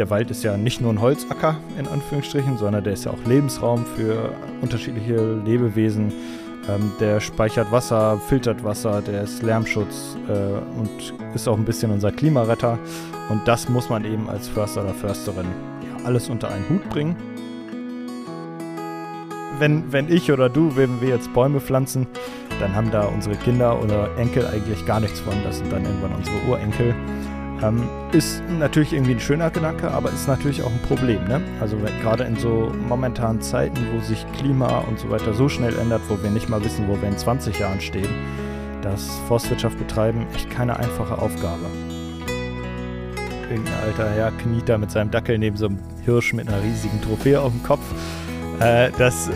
der Wald ist ja nicht nur ein Holzacker, in Anführungsstrichen, sondern der ist ja auch Lebensraum für unterschiedliche Lebewesen. Ähm, der speichert Wasser, filtert Wasser, der ist Lärmschutz äh, und ist auch ein bisschen unser Klimaretter. Und das muss man eben als Förster oder Försterin ja, alles unter einen Hut bringen. Wenn, wenn ich oder du, wenn wir jetzt Bäume pflanzen, dann haben da unsere Kinder oder Enkel eigentlich gar nichts von. Das sind dann irgendwann unsere Urenkel. Ähm, ist natürlich irgendwie ein schöner Gedanke, aber ist natürlich auch ein Problem. Ne? Also gerade in so momentanen Zeiten, wo sich Klima und so weiter so schnell ändert, wo wir nicht mal wissen, wo wir in 20 Jahren stehen, das Forstwirtschaft betreiben echt keine einfache Aufgabe. Irgendein alter Herr kniet da mit seinem Dackel neben so einem Hirsch mit einer riesigen Trophäe auf dem Kopf. Äh, das,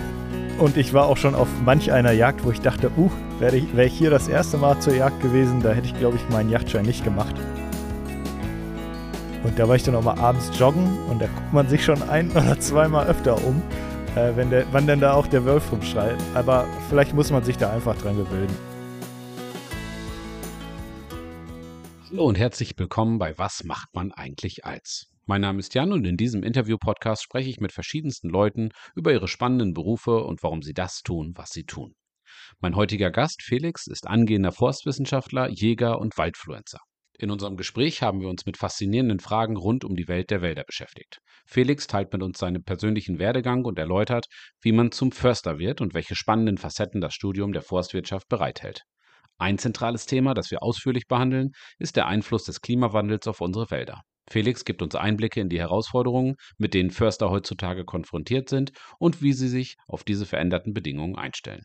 und ich war auch schon auf manch einer Jagd, wo ich dachte, uh, wäre ich, wär ich hier das erste Mal zur Jagd gewesen, da hätte ich, glaube ich, meinen Yachtschein nicht gemacht. Und da war ich dann auch mal abends joggen und da guckt man sich schon ein oder zweimal öfter um, äh, wenn der, wann denn da auch der Wolf rumschreit. Aber vielleicht muss man sich da einfach dran gewöhnen. Hallo und herzlich willkommen bei Was macht man eigentlich als? Mein Name ist Jan und in diesem Interview-Podcast spreche ich mit verschiedensten Leuten über ihre spannenden Berufe und warum sie das tun, was sie tun. Mein heutiger Gast, Felix, ist angehender Forstwissenschaftler, Jäger und Waldfluencer. In unserem Gespräch haben wir uns mit faszinierenden Fragen rund um die Welt der Wälder beschäftigt. Felix teilt mit uns seinen persönlichen Werdegang und erläutert, wie man zum Förster wird und welche spannenden Facetten das Studium der Forstwirtschaft bereithält. Ein zentrales Thema, das wir ausführlich behandeln, ist der Einfluss des Klimawandels auf unsere Wälder. Felix gibt uns Einblicke in die Herausforderungen, mit denen Förster heutzutage konfrontiert sind und wie sie sich auf diese veränderten Bedingungen einstellen.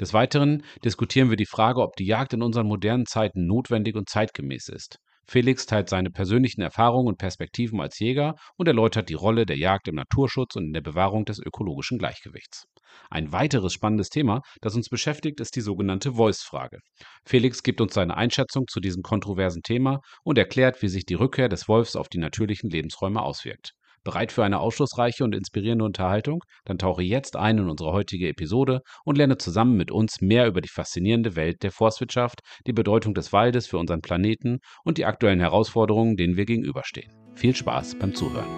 Des Weiteren diskutieren wir die Frage, ob die Jagd in unseren modernen Zeiten notwendig und zeitgemäß ist. Felix teilt seine persönlichen Erfahrungen und Perspektiven als Jäger und erläutert die Rolle der Jagd im Naturschutz und in der Bewahrung des ökologischen Gleichgewichts. Ein weiteres spannendes Thema, das uns beschäftigt, ist die sogenannte Voice-Frage. Felix gibt uns seine Einschätzung zu diesem kontroversen Thema und erklärt, wie sich die Rückkehr des Wolfs auf die natürlichen Lebensräume auswirkt. Bereit für eine aufschlussreiche und inspirierende Unterhaltung? Dann tauche jetzt ein in unsere heutige Episode und lerne zusammen mit uns mehr über die faszinierende Welt der Forstwirtschaft, die Bedeutung des Waldes für unseren Planeten und die aktuellen Herausforderungen, denen wir gegenüberstehen. Viel Spaß beim Zuhören.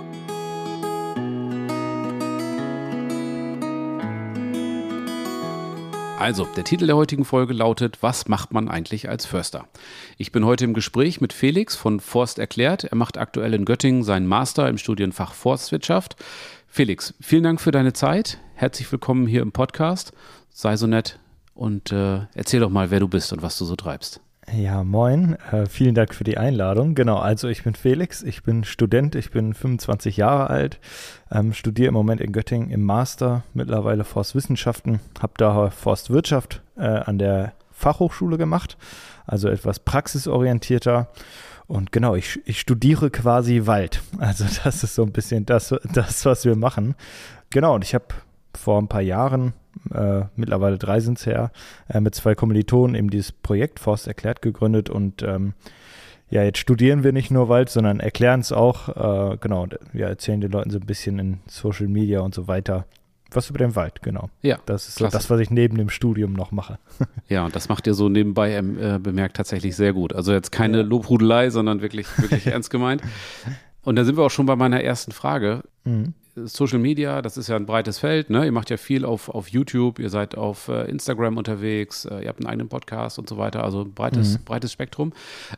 Also, der Titel der heutigen Folge lautet Was macht man eigentlich als Förster? Ich bin heute im Gespräch mit Felix von Forst erklärt. Er macht aktuell in Göttingen seinen Master im Studienfach Forstwirtschaft. Felix, vielen Dank für deine Zeit. Herzlich willkommen hier im Podcast. Sei so nett und äh, erzähl doch mal, wer du bist und was du so treibst. Ja, moin. Äh, vielen Dank für die Einladung. Genau, also ich bin Felix, ich bin Student, ich bin 25 Jahre alt, ähm, studiere im Moment in Göttingen im Master, mittlerweile Forstwissenschaften, habe da Forstwirtschaft äh, an der Fachhochschule gemacht, also etwas praxisorientierter. Und genau, ich, ich studiere quasi Wald. Also das ist so ein bisschen das, das was wir machen. Genau, und ich habe vor ein paar Jahren äh, mittlerweile drei sind es her, äh, mit zwei Kommilitonen eben dieses Projekt Forst erklärt gegründet und ähm, ja, jetzt studieren wir nicht nur Wald, sondern erklären es auch. Äh, genau, wir erzählen den Leuten so ein bisschen in Social Media und so weiter. Was über den Wald, genau. Ja. Das ist so das, was ich neben dem Studium noch mache. ja, und das macht ihr so nebenbei ähm, äh, bemerkt tatsächlich sehr gut. Also jetzt keine ja. Lobhudelei, sondern wirklich, wirklich ernst gemeint. Und da sind wir auch schon bei meiner ersten Frage. Mhm. Social Media, das ist ja ein breites Feld. Ne? Ihr macht ja viel auf, auf YouTube, ihr seid auf äh, Instagram unterwegs, äh, ihr habt einen eigenen Podcast und so weiter, also breites, mhm. breites Spektrum.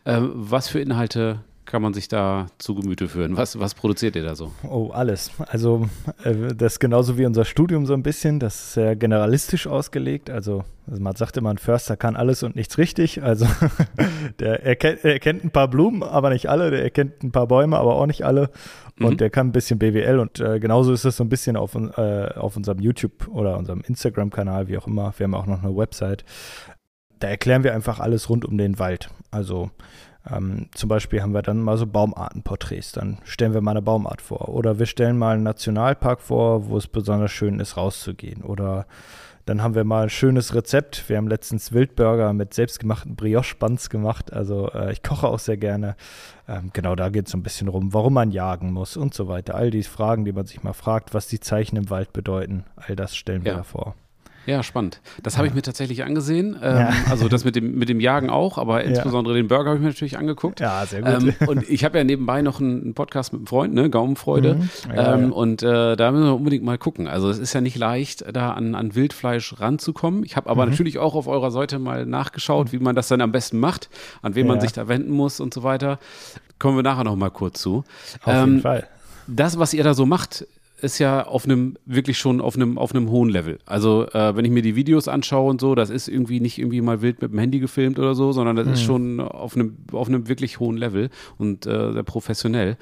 Äh, was für Inhalte kann man sich da zu Gemüte führen? Was, was produziert ihr da so? Oh, alles. Also äh, das ist genauso wie unser Studium so ein bisschen. Das ist sehr generalistisch ausgelegt. Also, also man sagt immer, ein Förster kann alles und nichts richtig. Also der erkennt, er kennt ein paar Blumen, aber nicht alle. Der erkennt ein paar Bäume, aber auch nicht alle. Und mhm. der kann ein bisschen BWL. Und äh, genauso ist das so ein bisschen auf, äh, auf unserem YouTube oder unserem Instagram-Kanal, wie auch immer. Wir haben auch noch eine Website. Da erklären wir einfach alles rund um den Wald. Also ähm, zum Beispiel haben wir dann mal so Baumartenporträts. Dann stellen wir mal eine Baumart vor. Oder wir stellen mal einen Nationalpark vor, wo es besonders schön ist, rauszugehen. Oder dann haben wir mal ein schönes Rezept. Wir haben letztens Wildburger mit selbstgemachten Brioche-Buns gemacht. Also äh, ich koche auch sehr gerne. Ähm, genau, da geht es so ein bisschen rum, warum man jagen muss und so weiter. All die Fragen, die man sich mal fragt, was die Zeichen im Wald bedeuten, all das stellen wir ja. da vor. Ja, spannend. Das habe ich mir tatsächlich angesehen. Ähm, ja. Also das mit dem, mit dem Jagen auch, aber insbesondere den Burger habe ich mir natürlich angeguckt. Ja, sehr gut. Ähm, und ich habe ja nebenbei noch einen Podcast mit einem Freund, ne, Gaumenfreude. Mhm. Ja, ähm, und äh, da müssen wir unbedingt mal gucken. Also es ist ja nicht leicht, da an, an Wildfleisch ranzukommen. Ich habe aber mhm. natürlich auch auf eurer Seite mal nachgeschaut, wie man das dann am besten macht, an wen man sich da wenden muss und so weiter. Kommen wir nachher noch mal kurz zu. Auf jeden ähm, Fall. Das, was ihr da so macht, ist ja auf einem wirklich schon auf einem auf einem hohen Level. Also äh, wenn ich mir die Videos anschaue und so, das ist irgendwie nicht irgendwie mal wild mit dem Handy gefilmt oder so, sondern das mhm. ist schon auf einem auf einem wirklich hohen Level und äh, sehr professionell.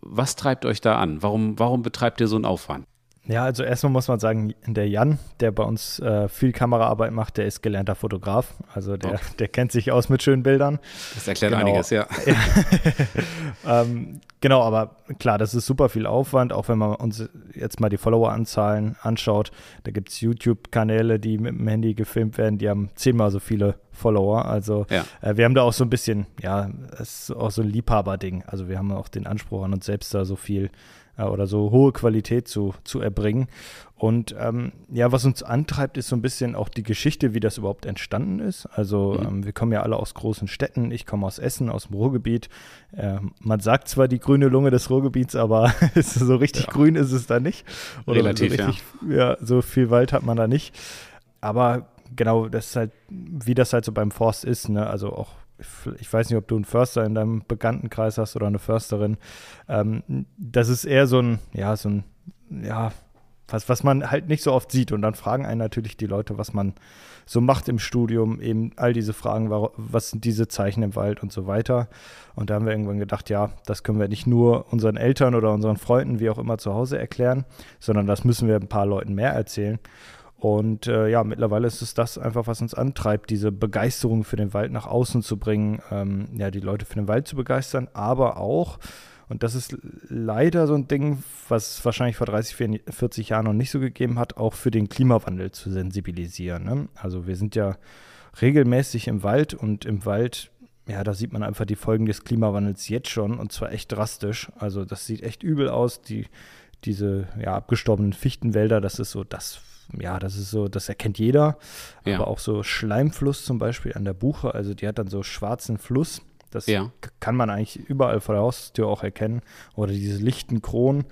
Was treibt euch da an? Warum warum betreibt ihr so einen Aufwand? Ja, also erstmal muss man sagen, der Jan, der bei uns äh, viel Kameraarbeit macht, der ist gelernter Fotograf. Also der, okay. der kennt sich aus mit schönen Bildern. Das erklärt genau. einiges, ja. ähm, genau, aber klar, das ist super viel Aufwand, auch wenn man uns jetzt mal die Followeranzahlen anschaut. Da gibt es YouTube-Kanäle, die mit dem Handy gefilmt werden, die haben zehnmal so viele Follower. Also ja. äh, wir haben da auch so ein bisschen, ja, es ist auch so ein Liebhaberding. Also wir haben auch den Anspruch an uns selbst da so viel äh, oder so hohe Qualität zu, zu erbringen. Und ähm, ja, was uns antreibt, ist so ein bisschen auch die Geschichte, wie das überhaupt entstanden ist. Also mhm. ähm, wir kommen ja alle aus großen Städten. Ich komme aus Essen, aus dem Ruhrgebiet. Äh, man sagt zwar die grüne Lunge des Ruhrgebiets, aber so richtig ja. grün ist es da nicht. Oder Relativ, so richtig, ja. ja. So viel Wald hat man da nicht. Aber genau, das ist halt, wie das halt so beim Forst ist. Ne? Also auch ich weiß nicht, ob du einen Förster in deinem Bekanntenkreis hast oder eine Försterin. Ähm, das ist eher so ein, ja, so ein, ja, was, was man halt nicht so oft sieht. Und dann fragen einen natürlich die Leute, was man so macht im Studium, eben all diese Fragen, was sind diese Zeichen im Wald und so weiter. Und da haben wir irgendwann gedacht, ja, das können wir nicht nur unseren Eltern oder unseren Freunden, wie auch immer, zu Hause erklären, sondern das müssen wir ein paar Leuten mehr erzählen. Und äh, ja, mittlerweile ist es das einfach, was uns antreibt, diese Begeisterung für den Wald nach außen zu bringen, ähm, ja, die Leute für den Wald zu begeistern, aber auch, und das ist leider so ein Ding, was wahrscheinlich vor 30, 40 Jahren noch nicht so gegeben hat, auch für den Klimawandel zu sensibilisieren. Ne? Also wir sind ja regelmäßig im Wald und im Wald ja, da sieht man einfach die Folgen des Klimawandels jetzt schon und zwar echt drastisch. Also das sieht echt übel aus. Die, diese ja, abgestorbenen Fichtenwälder, das ist so das ja, das ist so, das erkennt jeder. Ja. Aber auch so Schleimfluss zum Beispiel an der Buche, also die hat dann so schwarzen Fluss. Das ja. kann man eigentlich überall vor der Haustür auch erkennen. Oder diese lichten Kronen.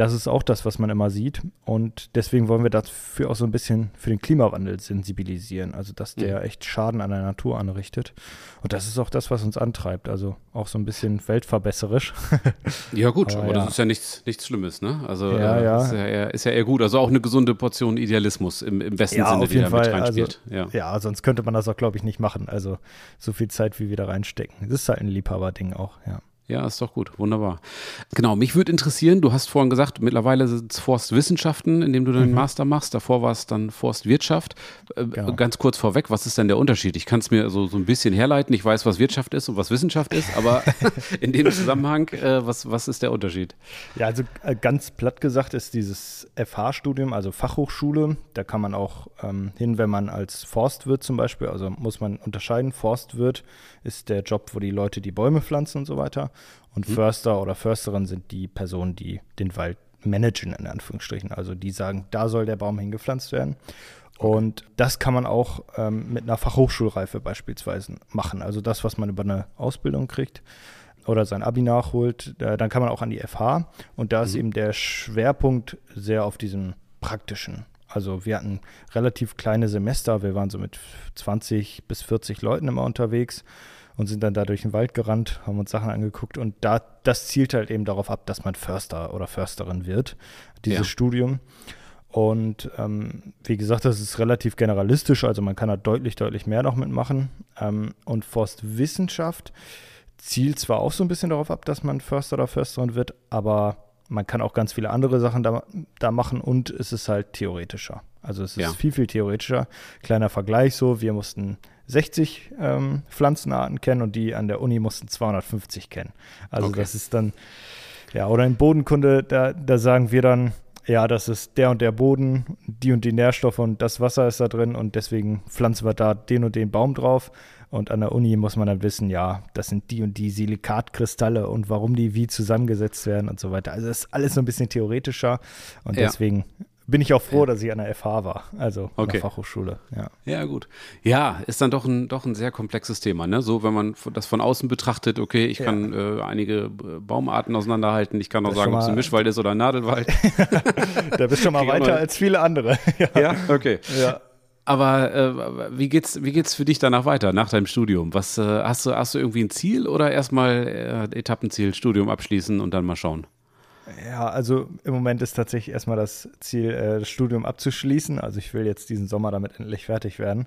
Das ist auch das, was man immer sieht. Und deswegen wollen wir dafür auch so ein bisschen für den Klimawandel sensibilisieren. Also, dass der mhm. echt Schaden an der Natur anrichtet. Und das ist auch das, was uns antreibt. Also auch so ein bisschen weltverbesserisch. ja, gut, aber, aber ja. das ist ja nichts, nichts Schlimmes, ne? Also ja, äh, ja. Ist, ja eher, ist ja eher gut. Also auch eine gesunde Portion Idealismus im, im besten ja, Sinne, die da mit also, reinspielt. Also, ja. ja, sonst könnte man das auch, glaube ich, nicht machen. Also so viel Zeit, wie wir da reinstecken. Das ist halt ein Liebhaberding auch, ja. Ja, ist doch gut. Wunderbar. Genau, mich würde interessieren, du hast vorhin gesagt, mittlerweile sind es Forstwissenschaften, in dem du deinen mhm. Master machst. Davor war es dann Forstwirtschaft. Äh, genau. Ganz kurz vorweg, was ist denn der Unterschied? Ich kann es mir so, so ein bisschen herleiten. Ich weiß, was Wirtschaft ist und was Wissenschaft ist, aber in dem Zusammenhang, äh, was, was ist der Unterschied? Ja, also äh, ganz platt gesagt ist dieses FH-Studium, also Fachhochschule, da kann man auch ähm, hin, wenn man als Forstwirt zum Beispiel, also muss man unterscheiden, Forstwirt ist der Job, wo die Leute die Bäume pflanzen und so weiter. Und mhm. Förster oder Försterin sind die Personen, die den Wald managen, in Anführungsstrichen. Also die sagen, da soll der Baum hingepflanzt werden. Okay. Und das kann man auch ähm, mit einer Fachhochschulreife beispielsweise machen. Also das, was man über eine Ausbildung kriegt oder sein Abi nachholt, äh, dann kann man auch an die FH. Und da ist mhm. eben der Schwerpunkt sehr auf diesem praktischen. Also wir hatten relativ kleine Semester, wir waren so mit 20 bis 40 Leuten immer unterwegs und sind dann da durch den Wald gerannt, haben uns Sachen angeguckt und da, das zielt halt eben darauf ab, dass man Förster oder Försterin wird, dieses ja. Studium. Und ähm, wie gesagt, das ist relativ generalistisch, also man kann da deutlich, deutlich mehr noch mitmachen. Ähm, und Forstwissenschaft zielt zwar auch so ein bisschen darauf ab, dass man Förster oder Försterin wird, aber man kann auch ganz viele andere Sachen da, da machen und es ist halt theoretischer. Also es ist ja. viel, viel theoretischer. Kleiner Vergleich so, wir mussten 60 ähm, Pflanzenarten kennen und die an der Uni mussten 250 kennen. Also okay. das ist dann, ja, oder in Bodenkunde, da, da sagen wir dann, ja, das ist der und der Boden, die und die Nährstoffe und das Wasser ist da drin und deswegen pflanzen wir da den und den Baum drauf. Und an der Uni muss man dann wissen, ja, das sind die und die Silikatkristalle und warum die wie zusammengesetzt werden und so weiter. Also das ist alles so ein bisschen theoretischer und ja. deswegen bin ich auch froh, dass ich an der FH war, also Okay. an der Fachhochschule. Ja. Ja, gut. Ja, ist dann doch ein, doch ein sehr komplexes Thema, ne? So, wenn man das von außen betrachtet, okay, ich Ja. kann äh, einige äh, Baumarten auseinanderhalten, ich kann auch sagen, ob es ein Mischwald ist oder ein Nadelwald. Da bist du schon mal Krieg auch weiter als viele andere. ja. ja, okay. ja. Aber äh, wie geht's, wie geht's für dich danach weiter, nach deinem Studium? Was äh, hast du, hast du irgendwie ein Ziel oder erstmal äh, Etappenziel, Studium abschließen und dann mal schauen? Ja, also im Moment ist tatsächlich erstmal das Ziel, äh, das Studium abzuschließen. Also ich will jetzt diesen Sommer damit endlich fertig werden.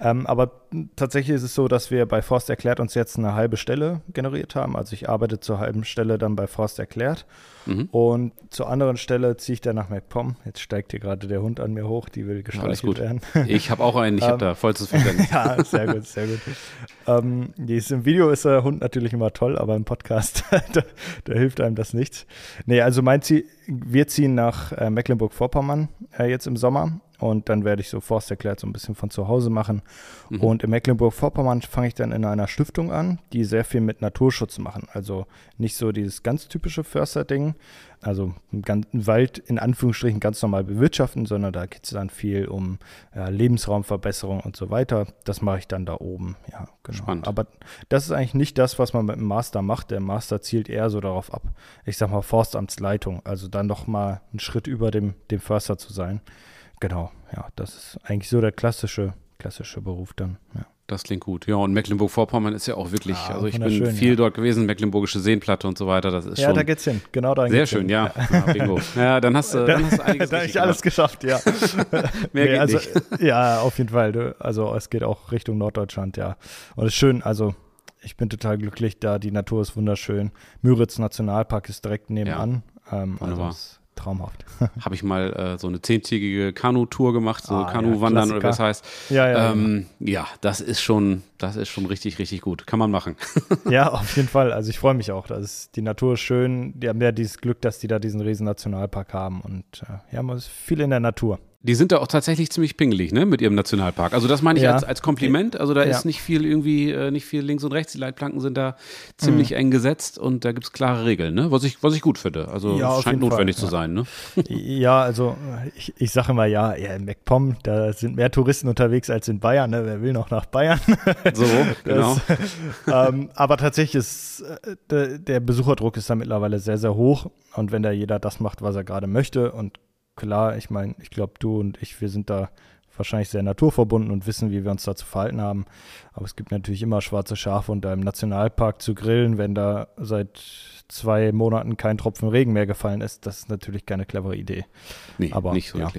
Ähm, aber tatsächlich ist es so, dass wir bei Forst erklärt uns jetzt eine halbe Stelle generiert haben. Also ich arbeite zur halben Stelle dann bei Forst erklärt. Mhm. Und zur anderen Stelle ziehe ich dann nach MacPom. Jetzt steigt hier gerade der Hund an mir hoch, die will alles gestreichelt gut. werden. Ich habe auch einen, ich habe Ähm, da vollstes Verständnis. ja, sehr gut, sehr gut. Ähm, Im Video ist der Hund natürlich immer toll, aber im Podcast, da, da hilft einem das nichts. Nee, also mein Ziel, wir ziehen nach äh, Mecklenburg-Vorpommern äh, jetzt im Sommer und dann werde ich so Forst erklärt so ein bisschen von zu Hause machen. Mhm. Und in Mecklenburg-Vorpommern fange ich dann in einer Stiftung an, die sehr viel mit Naturschutz machen. Also nicht so dieses ganz typische Förster-Ding, also einen ganzen Wald in Anführungsstrichen ganz normal bewirtschaften, sondern da geht es dann viel um ja, Lebensraumverbesserung und so weiter. Das mache ich dann da oben. Ja, genau. Spannend. Aber das ist eigentlich nicht das, was man mit dem Master macht. Der Master zielt eher so darauf ab, ich sag mal Forstamtsleitung, also dann noch mal einen Schritt über dem, dem Förster zu sein. Genau, ja, das ist eigentlich so der klassische, klassische Beruf dann. Ja. Das klingt gut. Ja, und Mecklenburg-Vorpommern ist ja auch wirklich, Ah, also ich bin viel ja. dort gewesen, Mecklenburgische Seenplatte und so weiter. Das ist Ja, schon da geht's hin. Genau da sehr schön, hin. ja. ja bingo. Ja, dann hast du, dann hast du einiges da habe ich alles gemacht. geschafft, ja. Mehr geht also, nicht. Ja, auf jeden Fall. Also es geht auch Richtung Norddeutschland, ja. Und es ist schön, also ich bin total glücklich da. Die Natur ist wunderschön. Müritz Nationalpark ist direkt nebenan. Ähm, also Wunderbar. ist traumhaft. Habe ich mal äh, so eine zehntägige Kanu-Tour gemacht, so Ah, ja, Kanu-Wandern oder wie das Klassiker. heißt. Ja, ja. ähm, ja, das ist schon, das ist schon richtig, richtig gut. Kann man machen. ja, auf jeden Fall. Also ich freue mich auch. Das ist, die Natur ist schön. Die haben ja dieses Glück, dass die da diesen riesen Nationalpark haben. Und äh, ja, man ist viel in der Natur. Die sind da auch tatsächlich ziemlich pingelig, ne, mit ihrem Nationalpark. Also das meine ich Ja. als, als Kompliment. Also da Ja. ist nicht viel irgendwie, äh, nicht viel links und rechts. Die Leitplanken sind da ziemlich Mhm. eng gesetzt und da gibt's klare Regeln, ne? Was ich, was ich gut finde. Also Ja, es scheint notwendig Fall, zu sein, ne? Ja, also ich, ich sage immer, ja, ja, in MacPom, da sind mehr Touristen unterwegs als in Bayern. Ne? Wer will noch nach Bayern? So, genau. Das, ähm, aber tatsächlich ist äh, der, der Besucherdruck ist da mittlerweile sehr, sehr hoch. Und wenn da jeder das macht, was er gerade möchte, und klar, ich meine, ich glaube, du und ich, wir sind da wahrscheinlich sehr naturverbunden und wissen, wie wir uns da zu verhalten haben. Aber es gibt natürlich immer schwarze Schafe und da im Nationalpark zu grillen, wenn da seit zwei Monaten kein Tropfen Regen mehr gefallen ist, das ist natürlich keine clevere Idee. Nee, aber, nicht so ja.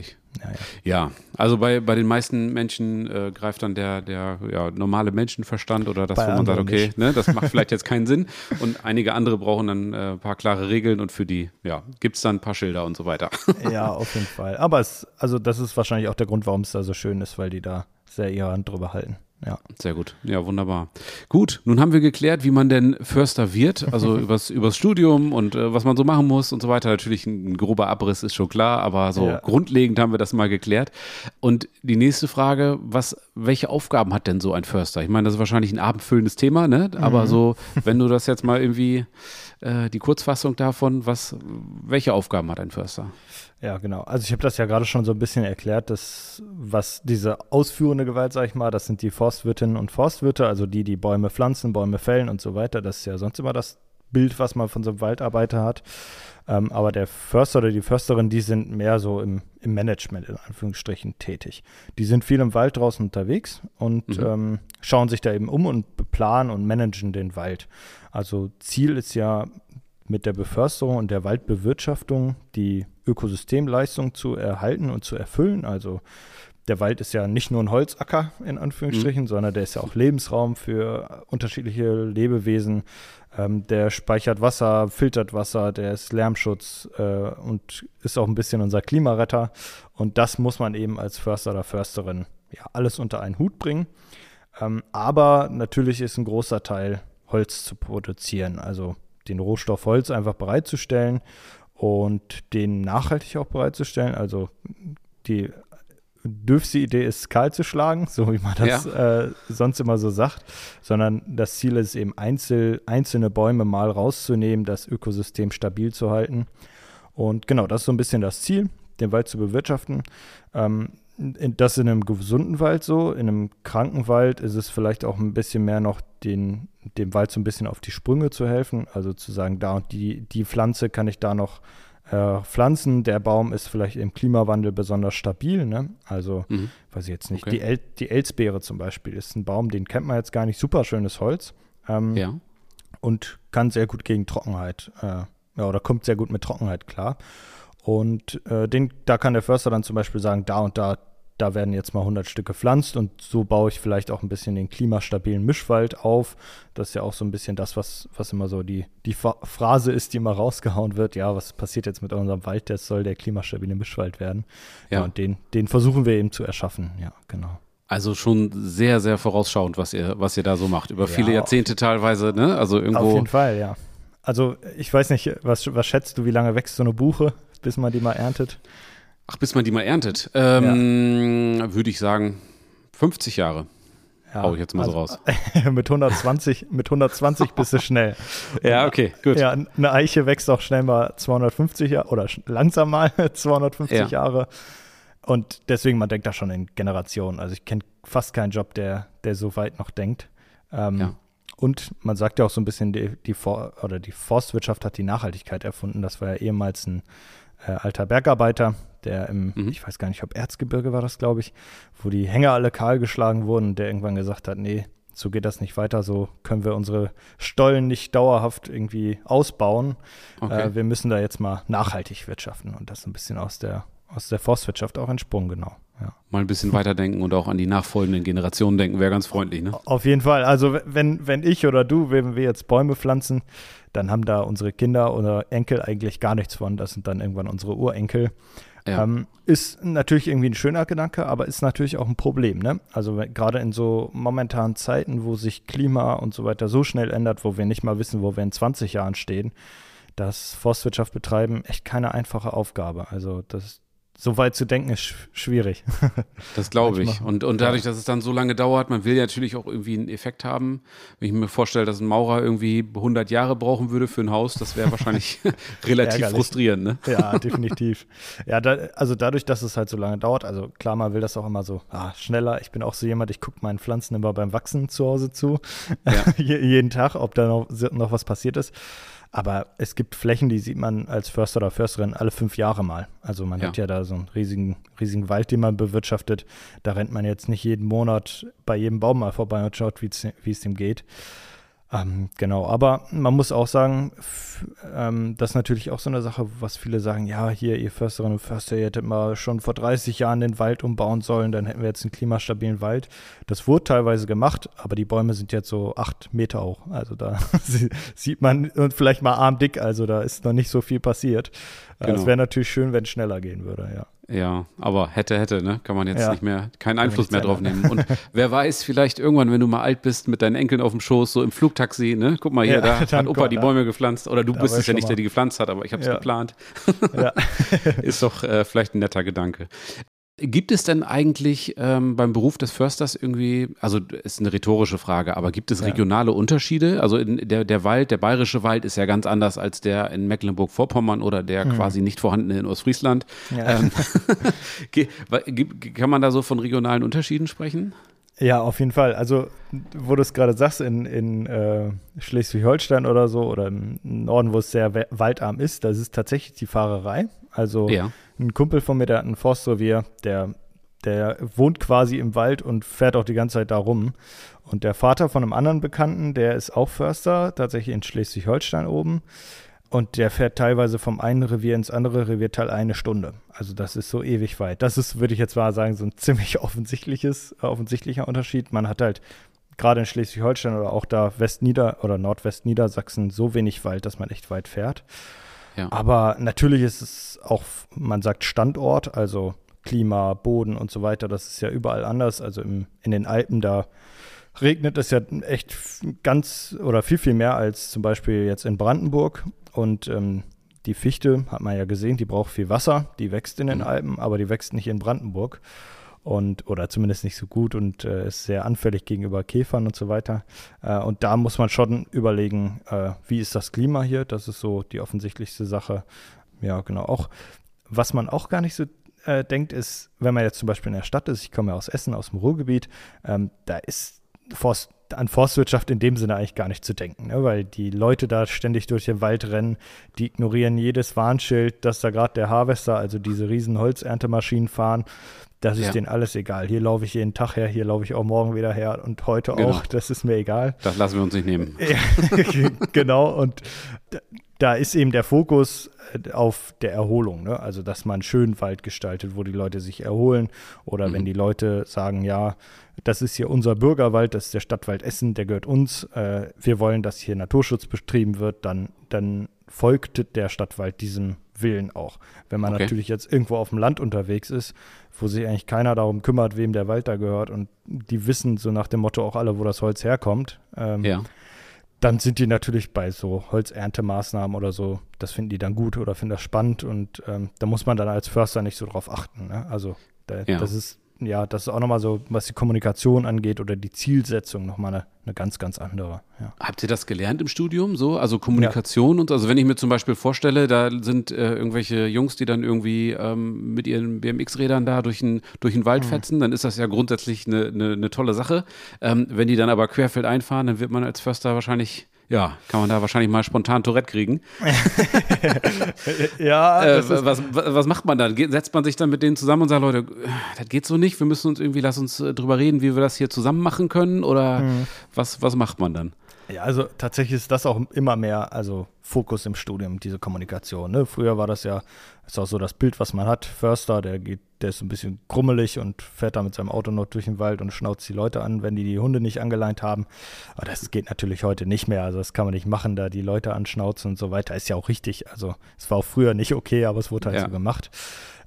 Ja, ja. Ja, also bei, bei den meisten Menschen äh, greift dann der, der ja, normale Menschenverstand oder das, Bei wo man sagt, okay, ne, das macht vielleicht jetzt keinen Sinn. Und einige andere brauchen dann äh, ein paar klare Regeln und für die, ja, gibt's dann ein paar Schilder und so weiter. Ja, auf jeden Fall. Aber es, also das ist wahrscheinlich auch der Grund, warum es da so schön ist, weil die da sehr ihre Hand drüber halten. Ja. Sehr gut. Ja, wunderbar. Gut, nun haben wir geklärt, wie man denn Förster wird, also übers, übers Studium und äh, was man so machen muss und so weiter. Natürlich ein, ein grober Abriss ist schon klar, aber so Ja. grundlegend haben wir das mal geklärt. Und die nächste Frage, was, welche Aufgaben hat denn so ein Förster? Ich meine, das ist wahrscheinlich ein abendfüllendes Thema, ne? Aber Mhm. so, wenn du das jetzt mal irgendwie, äh, die Kurzfassung davon, was, welche Aufgaben hat ein Förster? Ja, genau. Also ich habe das ja gerade schon so ein bisschen erklärt, dass was diese ausführende Gewalt, sag ich mal, das sind die Forstwirtinnen und Forstwirte, also die, die Bäume pflanzen, Bäume fällen und so weiter. Das ist ja sonst immer das Bild, was man von so einem Waldarbeiter hat. Ähm, aber der Förster oder die Försterin, die sind mehr so im, im Management in Anführungsstrichen tätig. Die sind viel im Wald draußen unterwegs und Mhm. ähm, schauen sich da eben um und beplanen und managen den Wald. Also Ziel ist ja mit der Beförsterung und der Waldbewirtschaftung die Ökosystemleistung zu erhalten und zu erfüllen. Also der Wald ist ja nicht nur ein Holzacker in Anführungsstrichen, sondern der ist ja auch Lebensraum für unterschiedliche Lebewesen. Ähm, der speichert Wasser, filtert Wasser, der ist Lärmschutz äh, und ist auch ein bisschen unser Klimaretter. Und das muss man eben als Förster oder Försterin ja alles unter einen Hut bringen. Ähm, aber natürlich ist ein großer Teil Holz zu produzieren, also den Rohstoff Holz einfach bereitzustellen und den nachhaltig auch bereitzustellen. Also die dürfste Idee ist, kahl zu schlagen, so wie man das äh, sonst immer so sagt, sondern das Ziel ist eben, einzel, einzelne Bäume mal rauszunehmen, das Ökosystem stabil zu halten. Und genau, das ist so ein bisschen das Ziel. den Wald zu bewirtschaften. Ähm, das in einem gesunden Wald so. In einem kranken Wald ist es vielleicht auch ein bisschen mehr noch den, dem Wald so ein bisschen auf die Sprünge zu helfen. Also zu sagen, da und die, die Pflanze kann ich da noch äh, pflanzen. Der Baum ist vielleicht im Klimawandel besonders stabil. Ne? Also, mhm. weiß ich jetzt nicht. Okay. Die, El die Elsbeere zum Beispiel ist ein Baum, den kennt man jetzt gar nicht. Super schönes Holz. Ähm, ja. Und kann sehr gut gegen Trockenheit, äh, ja, oder kommt sehr gut mit Trockenheit klar. Und äh, den, da kann der Förster dann zum Beispiel sagen, da und da da werden jetzt mal 100 Stück gepflanzt und so baue ich vielleicht auch ein bisschen den klimastabilen Mischwald auf. Das ist ja auch so ein bisschen das, was, was immer so die, die Phrase ist, die immer rausgehauen wird. Ja, was passiert jetzt mit unserem Wald? Das soll der klimastabile Mischwald werden. Ja, ja und den, den versuchen wir eben zu erschaffen. Ja, genau. Also schon sehr, sehr vorausschauend, was ihr, was ihr da so macht. Über ja, viele Jahrzehnte teilweise, ne? Also irgendwo. Auf jeden Fall, ja. Also ich weiß nicht, was, was schätzt du, wie lange wächst so eine Buche, bis man die mal erntet? Ach, bis man die mal erntet. Ähm, ja. Würde ich sagen, 50 Jahre. Ja, Hau ich jetzt mal also, so raus. mit 120, mit 120 bist du schnell. ja, okay, gut. Ja, eine Eiche wächst auch schnell mal 250 Jahre oder langsam mal 250 ja. Jahre. Und deswegen, man denkt da schon in Generationen. Also ich kenne fast keinen Job, der, der so weit noch denkt. Ähm, ja. Und man sagt ja auch so ein bisschen, die, die, For oder die Forstwirtschaft hat die Nachhaltigkeit erfunden. Das war ja ehemals ein äh, alter Bergarbeiter, der im, mhm. ich weiß gar nicht, ob Erzgebirge war das, glaube ich, wo die Hänge alle kahl geschlagen wurden, der irgendwann gesagt hat, nee, so geht das nicht weiter, so können wir unsere Stollen nicht dauerhaft irgendwie ausbauen. Okay. Äh, wir müssen da jetzt mal nachhaltig wirtschaften und das ein bisschen aus der, aus der Forstwirtschaft auch entsprungen, genau. Ja. Mal ein bisschen weiterdenken und auch an die nachfolgenden Generationen denken, wäre ganz freundlich, ne? Auf jeden Fall. Also wenn, wenn ich oder du, wenn wir jetzt Bäume pflanzen, dann haben da unsere Kinder oder Enkel eigentlich gar nichts von. Das sind dann irgendwann unsere Urenkel. Ja. Ähm, ist natürlich irgendwie ein schöner Gedanke, aber ist natürlich auch ein Problem. Ne? Also gerade in so momentanen Zeiten, wo sich Klima und so weiter so schnell ändert, wo wir nicht mal wissen, wo wir in 20 Jahren stehen, dass Forstwirtschaft betreiben echt keine einfache Aufgabe. Also das, so weit zu denken ist schwierig. Das glaube ich. Und, und dadurch, dass es dann so lange dauert, man will ja natürlich auch irgendwie einen Effekt haben. Wenn ich mir vorstelle, dass ein Maurer irgendwie 100 Jahre brauchen würde für ein Haus, das wäre wahrscheinlich relativ Ärgerlich. frustrierend. Ne? Ja, definitiv. Ja, da, also dadurch, dass es halt so lange dauert, also klar, man will das auch immer so ah, schneller. Ich bin auch so jemand, ich gucke meinen Pflanzen immer beim Wachsen zu Hause zu. Ja. jeden Tag, ob da noch, noch was passiert ist. Aber es gibt Flächen, die sieht man als Förster oder Försterin alle fünf Jahre mal. Also man ja. hat ja da so einen riesigen, riesigen Wald, den man bewirtschaftet. Da rennt man jetzt nicht jeden Monat bei jedem Baum mal vorbei und schaut, wie es dem geht. Ähm, genau, aber man muss auch sagen, ähm, das ist natürlich auch so eine Sache, was viele sagen, ja, hier, ihr Försterinnen und Förster, ihr hättet mal schon vor 30 Jahren den Wald umbauen sollen, dann hätten wir jetzt einen klimastabilen Wald. Das wurde teilweise gemacht, aber die Bäume sind jetzt so acht Meter hoch. Also da sieht man und vielleicht mal armdick, also da ist noch nicht so viel passiert. Äh, genau. Es wäre natürlich schön, wenn es schneller gehen würde, ja. Ja, aber hätte, hätte, ne? Kann man jetzt ja. nicht mehr, keinen Einfluss mehr drauf nehmen. Und wer weiß, vielleicht irgendwann, wenn du mal alt bist, mit deinen Enkeln auf dem Schoß, so im Flugtaxi, ne? Guck mal hier, ja, da hat Opa Gott, die Bäume gepflanzt. Oder du bist es ja nicht, der die gepflanzt hat, aber ich habe es ja. geplant. Ja. Ist doch äh, vielleicht ein netter Gedanke. Gibt es denn eigentlich ähm, beim Beruf des Försters irgendwie, also ist eine rhetorische Frage, aber gibt es regionale ja. Unterschiede? Also der, der Wald, der bayerische Wald ist ja ganz anders als der in Mecklenburg-Vorpommern oder der mhm. quasi nicht vorhandene in Ostfriesland. Ja. Ähm, kann man da so von regionalen Unterschieden sprechen? Ja, auf jeden Fall. Also, wo du es gerade sagst, in, in äh, Schleswig-Holstein oder so oder im Norden, wo es sehr waldarm ist, das ist tatsächlich die Fahrerei. Also ja. Ein Kumpel von mir, der hat ein Forstrevier, der, der wohnt quasi im Wald und fährt auch die ganze Zeit da rum. Und der Vater von einem anderen Bekannten, der ist auch Förster, tatsächlich in Schleswig-Holstein oben. Und der fährt teilweise vom einen Revier ins andere Revierteil eine Stunde. Also das ist so ewig weit. Das ist, würde ich jetzt mal sagen, so ein ziemlich offensichtliches, offensichtlicher Unterschied. Man hat halt gerade in Schleswig-Holstein oder auch da Westnieder- oder Nordwestniedersachsen so wenig Wald, dass man echt weit fährt. Ja. Aber natürlich ist es auch, man sagt Standort, also Klima, Boden und so weiter, das ist ja überall anders. Also im, in den Alpen, da regnet es ja echt ganz oder viel, viel mehr als zum Beispiel jetzt in Brandenburg. Und ähm, die Fichte, hat man ja gesehen, die braucht viel Wasser, die wächst in den mhm. Alpen, aber die wächst nicht in Brandenburg und oder zumindest nicht so gut und äh, ist sehr anfällig gegenüber Käfern und so weiter. Äh, und da muss man schon überlegen, äh, wie ist das Klima hier? Das ist so die offensichtlichste Sache. Ja, genau. Auch was man auch gar nicht so äh, denkt, ist, wenn man jetzt zum Beispiel in der Stadt ist, ich komme ja aus Essen, aus dem Ruhrgebiet, ähm, da ist Forst, an Forstwirtschaft in dem Sinne eigentlich gar nicht zu denken, ne? weil die Leute da ständig durch den Wald rennen, die ignorieren jedes Warnschild, dass da gerade der Harvester, also diese riesen Holzerntemaschinen fahren. Das ist ja. denen alles egal. Hier laufe ich jeden Tag her, hier laufe ich auch morgen wieder her und heute genau. auch. Das ist mir egal. Das lassen wir uns nicht nehmen. genau. Und da ist eben der Fokus äh, auf der Erholung, ne? also dass man schön Wald gestaltet, wo die Leute sich erholen oder mhm. wenn die Leute sagen, ja, das ist hier unser Bürgerwald, das ist der Stadtwald Essen, der gehört uns, äh, wir wollen, dass hier Naturschutz betrieben wird, dann, dann folgt der Stadtwald diesem Willen auch. Wenn man okay. natürlich jetzt irgendwo auf dem Land unterwegs ist, wo sich eigentlich keiner darum kümmert, wem der Wald da gehört und die wissen so nach dem Motto auch alle, wo das Holz herkommt, ähm, ja dann sind die natürlich bei so Holzerntemaßnahmen oder so, das finden die dann gut oder finden das spannend und ähm, da muss man dann als Förster nicht so drauf achten. Ne? Also da, ja. das ist ja, das ist auch nochmal so, was die Kommunikation angeht oder die Zielsetzung nochmal eine, eine ganz, ganz andere. Ja. Habt ihr das gelernt im Studium so? Also Kommunikation ja. und also wenn ich mir zum Beispiel vorstelle, da sind äh, irgendwelche Jungs, die dann irgendwie ähm, mit ihren BMX-Rädern da durch den, durch den Wald mhm. fetzen, dann ist das ja grundsätzlich eine, eine, eine tolle Sache. Ähm, wenn die dann aber querfeld einfahren, dann wird man als Förster wahrscheinlich ja, kann man da wahrscheinlich mal spontan Tourette kriegen. ja. Äh, was, was macht man dann? Setzt man sich dann mit denen zusammen und sagt, Leute, das geht so nicht, wir müssen uns irgendwie, lass uns äh, drüber reden, wie wir das hier zusammen machen können? Oder mhm. was, was macht man dann? Ja, also tatsächlich ist das auch immer mehr, also Fokus im Studium, diese Kommunikation. Ne? Früher war das ja, ist auch so das Bild, was man hat. Förster, der geht, der ist ein bisschen krummelig und fährt da mit seinem Auto noch durch den Wald und schnauzt die Leute an, wenn die die Hunde nicht angeleint haben. Aber das geht natürlich heute nicht mehr. Also das kann man nicht machen, da die Leute anschnauzen und so weiter. Ist ja auch richtig. Also es war auch früher nicht okay, aber es wurde halt ja. so gemacht.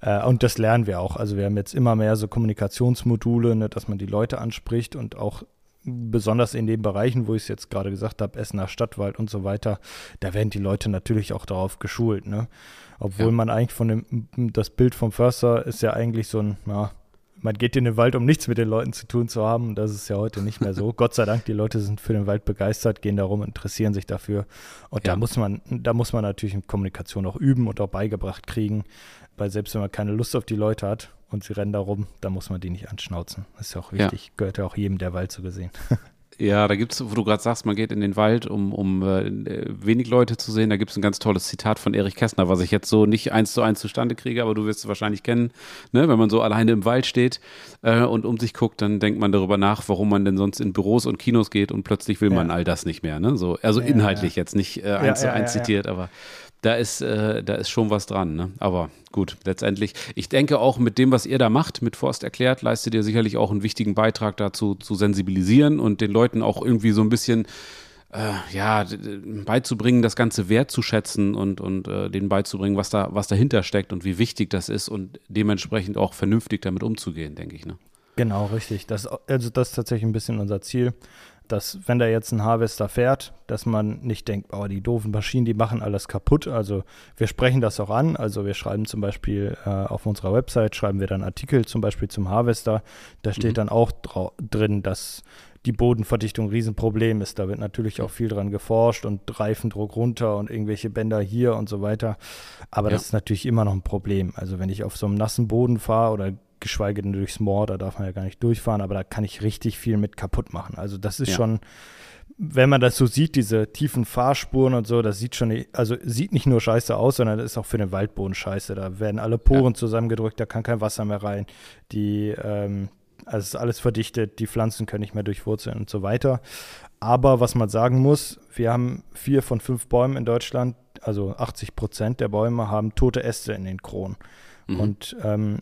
Äh, und das lernen wir auch. Also wir haben jetzt immer mehr so Kommunikationsmodule, ne, dass man die Leute anspricht und auch besonders in den Bereichen, wo ich es jetzt gerade gesagt habe, Essener Stadtwald und so weiter, da werden die Leute natürlich auch darauf geschult. Ne? Obwohl ja. man eigentlich von dem, das Bild vom Förster ist ja eigentlich so ein, ja, man geht in den Wald, um nichts mit den Leuten zu tun zu haben. Das ist ja heute nicht mehr so. Gott sei Dank, die Leute sind für den Wald begeistert, gehen darum, interessieren sich dafür. Und ja. da muss man, da muss man natürlich in Kommunikation auch üben und auch beigebracht kriegen. Weil selbst wenn man keine Lust auf die Leute hat und sie rennen da rum, dann muss man die nicht anschnauzen. Das ist ja auch wichtig. Ja. Gehört ja auch jedem der Wald so gesehen. Ja, da gibt es, wo du gerade sagst, man geht in den Wald, um, um äh, wenig Leute zu sehen. Da gibt es ein ganz tolles Zitat von Erich Kästner, was ich jetzt so nicht eins zu eins zustande kriege, aber du wirst es wahrscheinlich kennen. Ne? Wenn man so alleine im Wald steht äh, und um sich guckt, dann denkt man darüber nach, warum man denn sonst in Büros und Kinos geht und plötzlich will ja. man all das nicht mehr. Ne? So, also ja, inhaltlich ja. jetzt nicht äh, eins zu eins zitiert, aber da ist, äh, da ist schon was dran. Ne? Aber gut, letztendlich, ich denke auch mit dem, was ihr da macht, mit Forst erklärt, leistet ihr sicherlich auch einen wichtigen Beitrag dazu, zu sensibilisieren und den Leuten auch irgendwie so ein bisschen äh, ja, beizubringen, das Ganze wertzuschätzen und, und äh, denen beizubringen, was da, was dahinter steckt und wie wichtig das ist und dementsprechend auch vernünftig damit umzugehen, denke ich. Ne? Genau, richtig. Das, also das ist tatsächlich ein bisschen unser Ziel dass wenn da jetzt ein Harvester fährt, dass man nicht denkt, oh, die doofen Maschinen, die machen alles kaputt. Also wir sprechen das auch an. Also wir schreiben zum Beispiel äh, auf unserer Website, schreiben wir dann Artikel zum Beispiel zum Harvester. Da steht mhm. dann auch drin, dass die Bodenverdichtung ein Riesenproblem ist. Da wird natürlich auch viel dran geforscht und Reifendruck runter und irgendwelche Bänder hier und so weiter. Aber ja. das ist natürlich immer noch ein Problem. Also wenn ich auf so einem nassen Boden fahre oder geschweige denn durchs Moor, da darf man ja gar nicht durchfahren, aber da kann ich richtig viel mit kaputt machen. Also das ist ja. schon, wenn man das so sieht, diese tiefen Fahrspuren und so, das sieht schon, also sieht nicht nur scheiße aus, sondern das ist auch für den Waldboden scheiße. Da werden alle Poren ja. zusammengedrückt, da kann kein Wasser mehr rein. Die, ähm, also ist alles verdichtet, die Pflanzen können nicht mehr durchwurzeln und so weiter. Aber was man sagen muss, wir haben vier von fünf Bäumen in Deutschland, also 80 Prozent der Bäume haben tote Äste in den Kronen. Mhm. Und ähm,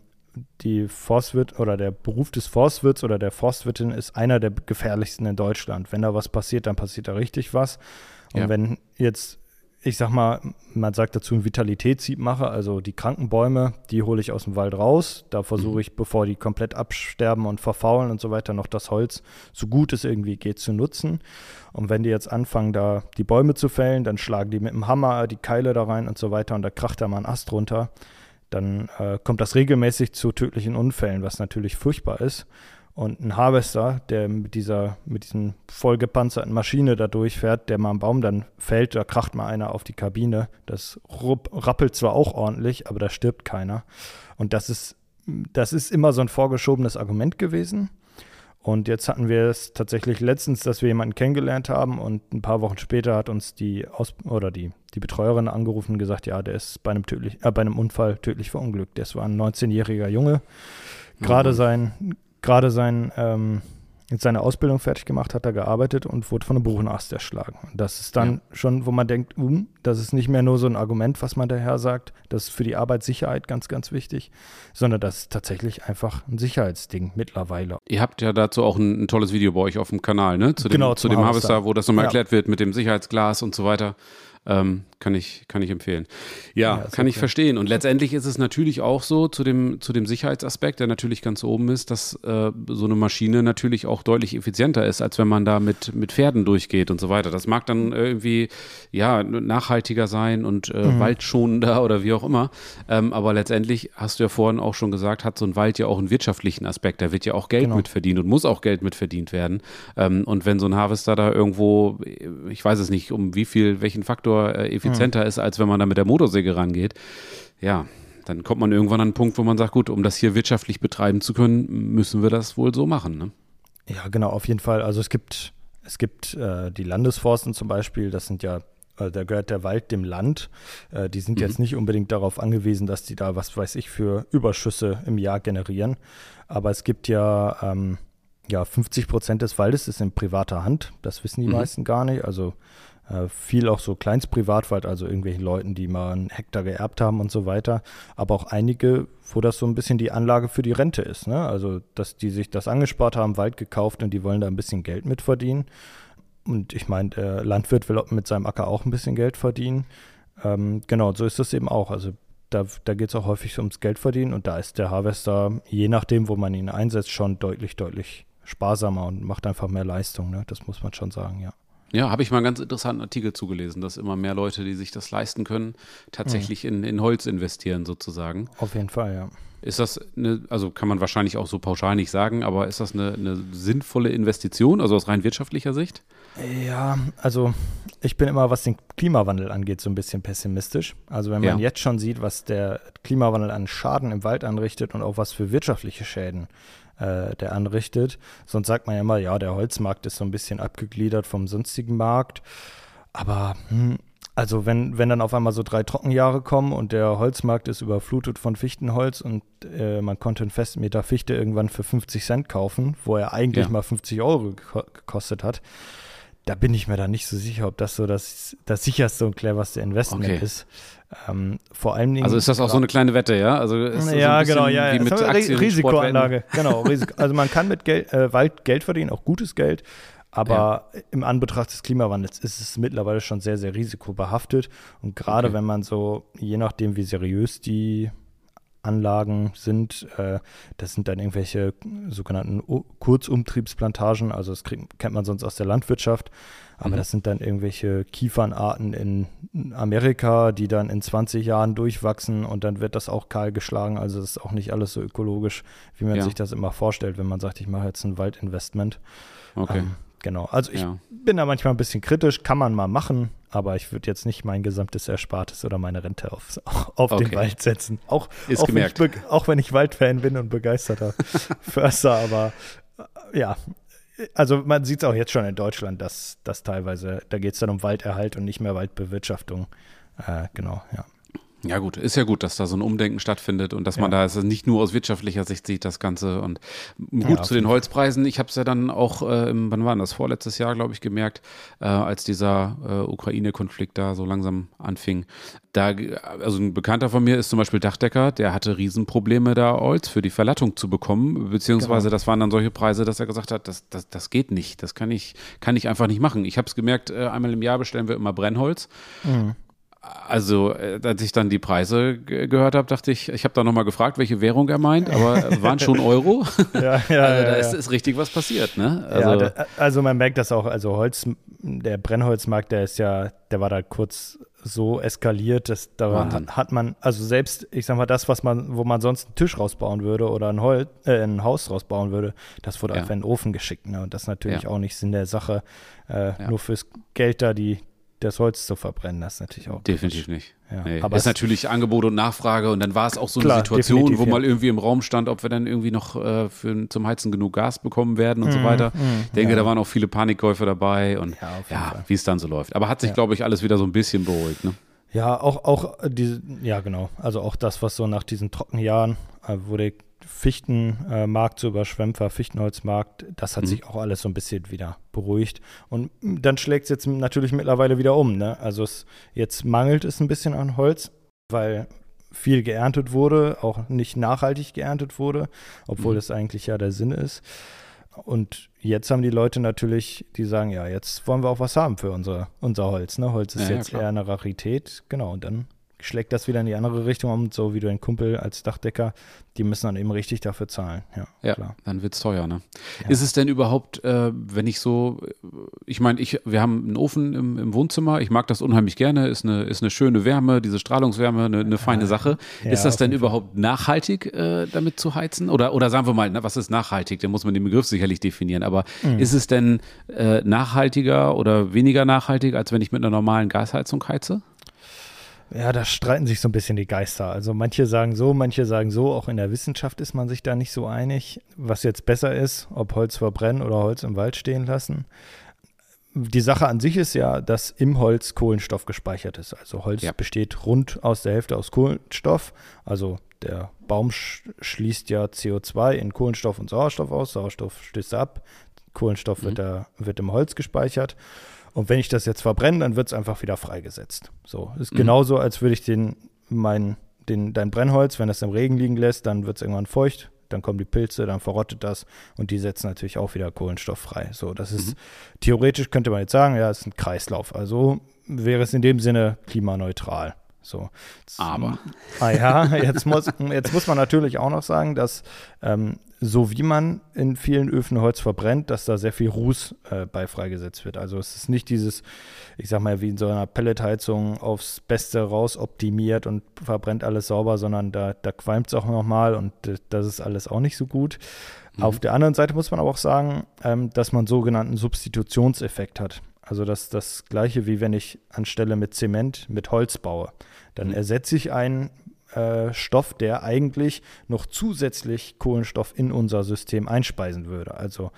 die Forstwirt oder der Beruf des Forstwirts oder der Forstwirtin ist einer der gefährlichsten in Deutschland. Wenn da was passiert, dann passiert da richtig was. Und ja. wenn jetzt, ich sag mal, man sagt dazu ein Vitalitätssieb mache, also die kranken Bäume, die hole ich aus dem Wald raus. Da versuche mhm. ich, bevor die komplett absterben und verfaulen und so weiter, noch das Holz, so gut es irgendwie geht, zu nutzen. Und wenn die jetzt anfangen, da die Bäume zu fällen, dann schlagen die mit dem Hammer die Keile da rein und so weiter und da kracht da mal ein Ast runter dann äh, kommt das regelmäßig zu tödlichen Unfällen, was natürlich furchtbar ist. Und ein Harvester, der mit dieser, mit diesen vollgepanzerten Maschine da durchfährt, der mal am Baum dann fällt, da kracht mal einer auf die Kabine. Das rappelt zwar auch ordentlich, aber da stirbt keiner. Und das ist, das ist immer so ein vorgeschobenes Argument gewesen. Und jetzt hatten wir es tatsächlich letztens, dass wir jemanden kennengelernt haben und ein paar Wochen später hat uns die Aus oder die, die Betreuerin angerufen und gesagt, ja, der ist bei einem, tödlich, äh, bei einem Unfall tödlich verunglückt. Das war ein 19-jähriger Junge, gerade mhm. sein gerade sein, ähm, seine Ausbildung fertig gemacht, hat er gearbeitet und wurde von einem Buchenast erschlagen. Und das ist dann ja. schon, wo man denkt, um, das ist nicht mehr nur so ein Argument, was man daher sagt, das ist für die Arbeitssicherheit ganz, ganz wichtig, sondern das ist tatsächlich einfach ein Sicherheitsding mittlerweile. Ihr habt ja dazu auch ein, ein tolles Video bei euch auf dem Kanal, ne? Zu dem, genau, zu dem Harvester, wo das nochmal ja. erklärt wird mit dem Sicherheitsglas und so weiter. Ähm, kann ich, kann ich empfehlen. Ja, ja kann ich verstehen. Und letztendlich ist es natürlich auch so zu dem, zu dem Sicherheitsaspekt, der natürlich ganz oben ist, dass äh, so eine Maschine natürlich auch deutlich effizienter ist, als wenn man da mit, mit Pferden durchgeht und so weiter. Das mag dann irgendwie ja nachhaltiger sein und äh, mhm. waldschonender oder wie auch immer. Ähm, aber letztendlich hast du ja vorhin auch schon gesagt, hat so ein Wald ja auch einen wirtschaftlichen Aspekt. Da wird ja auch Geld genau. mitverdient und muss auch Geld mitverdient werden. Ähm, und wenn so ein Harvester da irgendwo, ich weiß es nicht, um wie viel, welchen Faktor äh, effizienter mhm. ist, als wenn man da mit der Motorsäge rangeht. Ja, dann kommt man irgendwann an einen Punkt, wo man sagt, gut, um das hier wirtschaftlich betreiben zu können, müssen wir das wohl so machen. Ne? Ja, genau, auf jeden Fall. Also es gibt, es gibt äh, die Landesforsten zum Beispiel, das sind ja äh, da gehört der Wald dem Land. Äh, die sind mhm. jetzt nicht unbedingt darauf angewiesen, dass die da, was weiß ich, für Überschüsse im Jahr generieren. Aber es gibt ja, ähm, ja 50 Prozent des Waldes ist in privater Hand. Das wissen die mhm. meisten gar nicht. Also viel auch so Kleinstprivatwald, also irgendwelchen Leuten, die mal einen Hektar geerbt haben und so weiter. Aber auch einige, wo das so ein bisschen die Anlage für die Rente ist. Ne? Also, dass die sich das angespart haben, Wald gekauft und die wollen da ein bisschen Geld mit verdienen. Und ich meine, der Landwirt will mit seinem Acker auch ein bisschen Geld verdienen. Ähm, genau, so ist das eben auch. Also da, da geht es auch häufig ums Geld verdienen und da ist der Harvester, je nachdem, wo man ihn einsetzt, schon deutlich, deutlich sparsamer und macht einfach mehr Leistung. Ne? Das muss man schon sagen, ja. Ja, habe ich mal einen ganz interessanten Artikel zugelesen, dass immer mehr Leute, die sich das leisten können, tatsächlich mhm. in, in Holz investieren, sozusagen. Auf jeden Fall, ja. Ist das eine, also kann man wahrscheinlich auch so pauschal nicht sagen, aber ist das eine, eine sinnvolle Investition, also aus rein wirtschaftlicher Sicht? Ja, also ich bin immer, was den Klimawandel angeht, so ein bisschen pessimistisch. Also wenn man ja. jetzt schon sieht, was der Klimawandel an Schaden im Wald anrichtet und auch was für wirtschaftliche Schäden äh, der anrichtet. Sonst sagt man ja immer, ja, der Holzmarkt ist so ein bisschen abgegliedert vom sonstigen Markt. Aber hm, also wenn, wenn dann auf einmal so drei Trockenjahre kommen und der Holzmarkt ist überflutet von Fichtenholz und äh, man konnte einen Festmeter Fichte irgendwann für 50 Cent kaufen, wo er eigentlich ja. mal 50 Euro gekostet hat, da bin ich mir da nicht so sicher, ob das so das, das sicherste und cleverste Investment okay. ist. Ähm, vor Dingen. Also ist das auch so eine kleine Wette, ja? Also ja, so genau, ja, ja. Mit Aktien, Risikoanlage, genau. also man kann mit Geld, äh, Wald Geld verdienen, auch gutes Geld. Aber ja. im Anbetracht des Klimawandels ist es mittlerweile schon sehr, sehr risikobehaftet. Und gerade okay. wenn man so, je nachdem, wie seriös die Anlagen sind. Äh, das sind dann irgendwelche sogenannten Kurzumtriebsplantagen, also das kennt man sonst aus der Landwirtschaft. Aber mhm. das sind dann irgendwelche Kiefernarten in Amerika, die dann in 20 Jahren durchwachsen und dann wird das auch kahl geschlagen. Also das ist auch nicht alles so ökologisch, wie man ja. sich das immer vorstellt, wenn man sagt, ich mache jetzt ein Waldinvestment. Okay. Ähm, genau. Also ich ja. bin da manchmal ein bisschen kritisch, kann man mal machen, aber ich würde jetzt nicht mein gesamtes Erspartes oder meine Rente auf, auf okay. den Wald setzen. Auch, Ist auch, gemerkt. Wenn ich, auch wenn ich Waldfan bin und begeisterter Förster, aber äh, ja, also man sieht es auch jetzt schon in Deutschland, dass das teilweise, da geht es dann um Walderhalt und nicht mehr Waldbewirtschaftung. Äh, genau, ja. Ja gut, ist ja gut, dass da so ein Umdenken stattfindet und dass ja. man da also nicht nur aus wirtschaftlicher Sicht sieht das Ganze und gut ja, zu den Holzpreisen. Ich habe es ja dann auch, äh, im, wann war das, vorletztes Jahr, glaube ich, gemerkt, äh, als dieser äh, Ukraine-Konflikt da so langsam anfing. Da, also ein Bekannter von mir ist zum Beispiel Dachdecker, der hatte Riesenprobleme da Holz für die Verlattung zu bekommen, beziehungsweise genau. das waren dann solche Preise, dass er gesagt hat, das, das, das geht nicht, das kann ich, kann ich einfach nicht machen. Ich habe es gemerkt, äh, einmal im Jahr bestellen wir immer Brennholz. Mhm also, äh, als ich dann die Preise gehört habe, dachte ich, ich habe da nochmal gefragt, welche Währung er meint, aber waren schon Euro. ja, ja, also, da ja, ist, ist, richtig was passiert, ne? Also, da, also man merkt das auch, also Holz, der Brennholzmarkt, der ist ja, der war da kurz so eskaliert, dass da hat, hat, man, also selbst, ich sag mal, das, was man, wo man sonst einen Tisch rausbauen würde oder ein, Holz, äh, ein Haus rausbauen würde, das wurde ja. einfach in den Ofen geschickt. Ne? Und das ist natürlich ja. auch nicht Sinn der Sache, äh, ja. nur fürs Geld da die, das Holz zu verbrennen. Das ist natürlich auch. Definitiv gut. nicht. Ja. Nee. Aber es ist natürlich Angebot und Nachfrage und dann war es auch so eine klar, Situation, wo ja. mal irgendwie im Raum stand, ob wir dann irgendwie noch äh, für, zum Heizen genug Gas bekommen werden und mm, so mhm, weiter. Mm, ich denke, ja. da waren auch viele Panikkäufer dabei und ja, wie es dann so läuft. Aber hat sich, glaube ich, alles wieder so ein bisschen beruhigt. Ne? Ja, auch, auch diese, ja genau. Also auch das, was so nach diesen Trockenjahren, äh, wo der Fichtenmarkt so überschwemmt war, Fichtenholzmarkt, das hat mhm. sich auch alles so ein bisschen wieder beruhigt. Und dann schlägt es jetzt natürlich mittlerweile wieder um. Ne? Also es, jetzt mangelt es ein bisschen an Holz, weil viel geerntet wurde, auch nicht nachhaltig geerntet wurde, obwohl mhm. das eigentlich ja der Sinn ist. Und jetzt haben die Leute natürlich, die sagen, ja, jetzt wollen wir auch was haben für unser, unser Holz. Ne? Holz ist ja, jetzt ja, eher eine Rarität. Genau, und dann schlägt das wieder in die andere Richtung um, so wie du ein Kumpel als Dachdecker, die müssen dann eben richtig dafür zahlen. Ja, ja klar. dann wird es teuer. Ne? Ja. Ist es denn überhaupt, äh, wenn ich so, ich meine, ich, wir haben einen Ofen im, im, Wohnzimmer, ich mag das unheimlich gerne, ist eine, ist eine schöne Wärme, diese Strahlungswärme, eine, eine feine Sache. Ja, ist das denn überhaupt nachhaltig, äh, damit zu heizen? Oder, oder sagen wir mal, na, was ist nachhaltig? Da muss man den Begriff sicherlich definieren, aber mhm. ist es denn äh, nachhaltiger oder weniger nachhaltig, als wenn ich mit einer normalen Gasheizung heize? Ja, da streiten sich so ein bisschen die Geister. Also manche sagen so, manche sagen so. Auch in der Wissenschaft ist man sich da nicht so einig, was jetzt besser ist, ob Holz verbrennen oder Holz im Wald stehen lassen. Die Sache an sich ist ja, dass im Holz Kohlenstoff gespeichert ist. Also Holz ja. besteht rund aus der Hälfte aus Kohlenstoff. Also der Baum sch schließt ja CO2 in Kohlenstoff und Sauerstoff aus. Sauerstoff stößt ab. Kohlenstoff mhm. wird, da, wird im Holz gespeichert. Und wenn ich das jetzt verbrenne, dann wird es einfach wieder freigesetzt. So, ist mhm. genauso, als würde ich den, mein, den, dein Brennholz, wenn es im Regen liegen lässt, dann wird es irgendwann feucht, dann kommen die Pilze, dann verrottet das und die setzen natürlich auch wieder Kohlenstoff frei. So, das ist, mhm. theoretisch könnte man jetzt sagen, ja, es ist ein Kreislauf. Also wäre es in dem Sinne klimaneutral. So. Aber. Ah ja, jetzt muss, jetzt muss man natürlich auch noch sagen, dass ähm, so wie man in vielen Öfen Holz verbrennt, dass da sehr viel Ruß äh, bei freigesetzt wird. Also es ist nicht dieses, ich sag mal, wie in so einer Pelletheizung aufs Beste raus optimiert und verbrennt alles sauber, sondern da, da qualmt es auch nochmal und das ist alles auch nicht so gut. Mhm. Auf der anderen Seite muss man aber auch sagen, ähm, dass man sogenannten Substitutionseffekt hat. Also das das gleiche wie wenn ich anstelle mit Zement mit Holz baue. Dann mhm. ersetze ich einen äh, Stoff, der eigentlich noch zusätzlich Kohlenstoff in unser System einspeisen würde. Also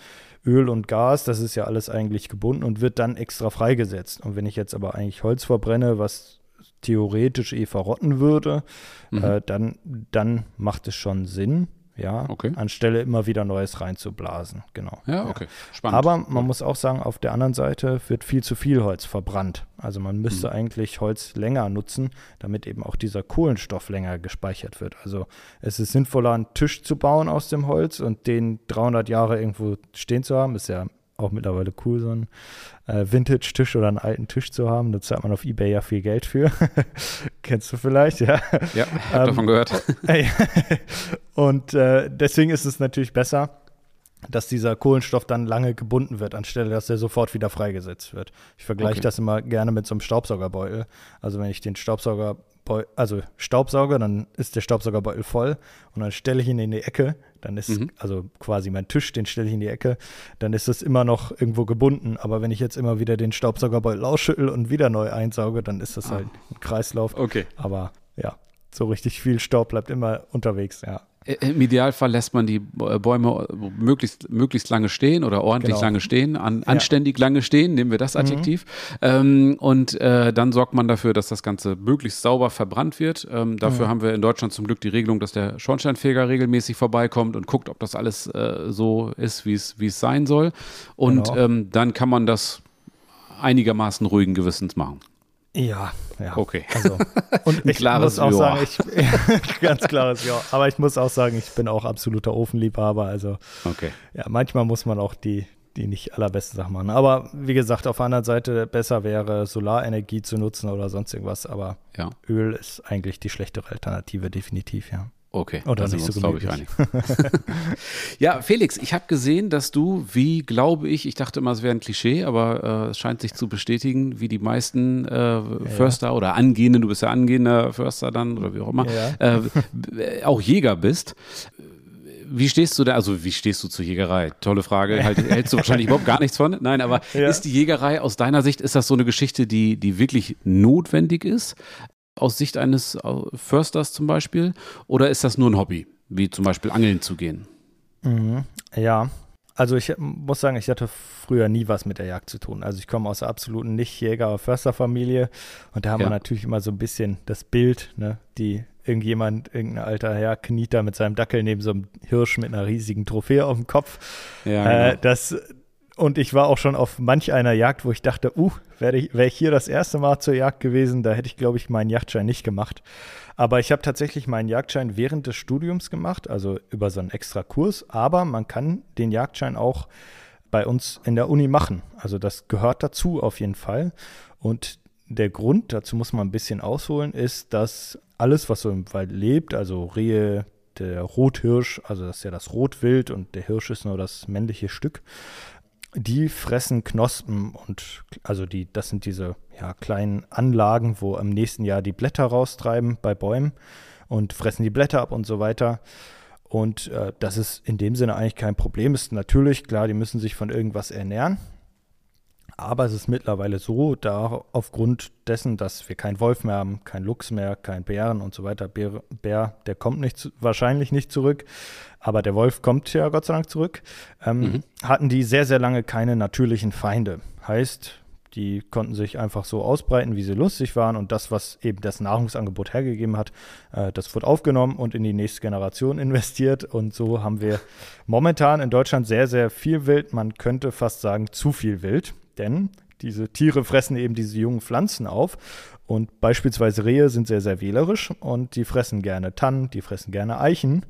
Öl und Gas, das ist ja alles eigentlich gebunden und wird dann extra freigesetzt. Und wenn ich jetzt aber eigentlich Holz verbrenne, was theoretisch eh verrotten würde, mhm. äh, dann, dann macht es schon Sinn, ja, okay. anstelle immer wieder Neues reinzublasen. Genau. Ja, okay. Spannend. Aber man muss auch sagen, auf der anderen Seite wird viel zu viel Holz verbrannt. Also man müsste mhm. eigentlich Holz länger nutzen, damit eben auch dieser Kohlenstoff länger gespeichert wird. Also es ist sinnvoller, einen Tisch zu bauen aus dem Holz und den 300 Jahre irgendwo stehen zu haben. Ist ja auch mittlerweile cool, so einen äh, Vintage-Tisch oder einen alten Tisch zu haben. Da zahlt man auf Ebay ja viel Geld für. Kennst du vielleicht, ja? Ja, habe ähm, davon gehört. und äh, deswegen ist es natürlich besser, dass dieser Kohlenstoff dann lange gebunden wird, anstelle dass er sofort wieder freigesetzt wird. Ich vergleiche okay. das immer gerne mit so einem Staubsaugerbeutel. Also wenn ich den Staubsauger also Staubsauger, dann ist der Staubsaugerbeutel voll und dann stelle ich ihn in die Ecke, dann ist mhm. also quasi mein Tisch, den stelle ich in die Ecke, dann ist das immer noch irgendwo gebunden. Aber wenn ich jetzt immer wieder den Staubsaugerbeutel ausschüttel und wieder neu einsauge, dann ist das ah. halt ein Kreislauf. Okay. Aber ja, so richtig viel Staub bleibt immer unterwegs, ja. Im Idealfall lässt man die äh, Bäume möglichst, möglichst lange stehen oder ordentlich genau. lange stehen, an, anständig ja. lange stehen, nehmen wir das mhm. Adjektiv. Mhm. Ähm, und äh, dann sorgt man dafür, dass das Ganze möglichst sauber verbrannt wird. Ähm, dafür mhm. haben wir in Deutschland zum Glück die Regelung, dass der Schornsteinfeger regelmäßig vorbeikommt und guckt, ob das alles äh, so ist, wie es sein soll. Und genau. ähm, dann kann man das einigermaßen ruhigen Gewissens machen. Ja, ja. Okay. Also, und ich muss auch sagen, ich, ganz klares Ja. Aber ich muss auch sagen, ich bin auch absoluter Ofenliebhaber. Also, okay. ja, manchmal muss man auch die, die nicht allerbeste Sachen machen. Aber wie gesagt, auf der anderen Seite besser wäre, Solarenergie zu nutzen oder sonst irgendwas. Aber ja. Öl ist eigentlich die schlechtere Alternative, definitiv, ja. Okay, Oder nicht so glaube ich, einig. ja, Felix, ich habe gesehen, dass du, wie glaube ich, ich dachte immer, es wäre ein Klischee, aber äh, es scheint sich zu bestätigen, wie die meisten äh, Förster oder angehenden, du bist ja angehender Förster dann oder wie auch immer, Ja. äh, auch Jäger bist. Wie stehst du da, also wie stehst du zur Jägerei? Tolle Frage, halt, hältst du wahrscheinlich überhaupt gar nichts von? Nein, aber Ja. ist die Jägerei aus deiner Sicht, ist das so eine Geschichte, die, die wirklich notwendig ist? Aus Sicht eines äh, Försters zum Beispiel? Oder ist das nur ein Hobby, wie zum Beispiel angeln zu gehen? Mhm. Ja, also ich muss sagen, ich hatte früher nie was mit der Jagd zu tun. Also ich komme aus einer absoluten Nicht-Jäger- Försterfamilie und da haben Ja. wir natürlich immer so ein bisschen das Bild, ne, die irgendjemand, irgendein alter Herr kniet da mit seinem Dackel neben so einem Hirsch mit einer riesigen Trophäe auf dem Kopf. Ja, Äh, das, und ich war auch schon auf manch einer Jagd, wo ich dachte, uh, wäre ich, wär ich hier das erste Mal zur Jagd gewesen, da hätte ich, glaube ich, meinen Jagdschein nicht gemacht. Aber ich habe tatsächlich meinen Jagdschein während des Studiums gemacht, also über so einen extra Kurs. Aber man kann den Jagdschein auch bei uns in der Uni machen. Also das gehört dazu auf jeden Fall. Und der Grund, dazu muss man ein bisschen ausholen, ist, dass alles, was so im Wald lebt, also Rehe, der Rothirsch, also das ist ja das Rotwild und der Hirsch ist nur das männliche Stück, die fressen Knospen und also die, das sind diese ja, kleinen Anlagen, wo im nächsten Jahr die Blätter raustreiben bei Bäumen und fressen die Blätter ab und so weiter. Und äh, das ist in dem Sinne eigentlich kein Problem. Ist natürlich klar, die müssen sich von irgendwas ernähren. Aber es ist mittlerweile so, da aufgrund dessen, dass wir keinen Wolf mehr haben, keinen Luchs mehr, keinen Bären und so weiter, Bär, Bär der kommt nicht, wahrscheinlich nicht zurück, aber der Wolf kommt ja Gott sei Dank zurück, ähm, Mhm. hatten die sehr, sehr lange keine natürlichen Feinde. Heißt, die konnten sich einfach so ausbreiten, wie sie lustig waren und das, was eben das Nahrungsangebot hergegeben hat, äh, das wurde aufgenommen und in die nächste Generation investiert und so haben wir momentan in Deutschland sehr, sehr viel Wild, man könnte fast sagen zu viel Wild, denn diese Tiere fressen eben diese jungen Pflanzen auf und beispielsweise Rehe sind sehr, sehr wählerisch und die fressen gerne Tannen, die fressen gerne Eichen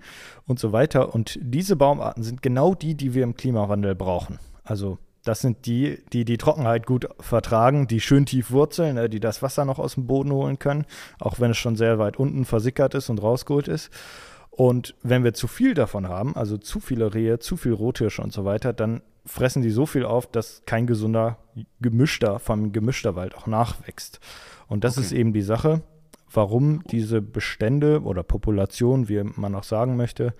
und so weiter und diese Baumarten sind genau die, die wir im Klimawandel brauchen. Also das sind die, die die Trockenheit gut vertragen, die schön tief wurzeln, äh, die das Wasser noch aus dem Boden holen können, auch wenn es schon sehr weit unten versickert ist und rausgeholt ist. Und wenn wir zu viel davon haben, also zu viele Rehe, zu viel Rothirsche und so weiter, dann fressen die so viel auf, dass kein gesunder gemischter, vom gemischter Wald auch nachwächst. Und das Okay. ist eben die Sache, warum diese Bestände oder Populationen, wie man auch sagen möchte,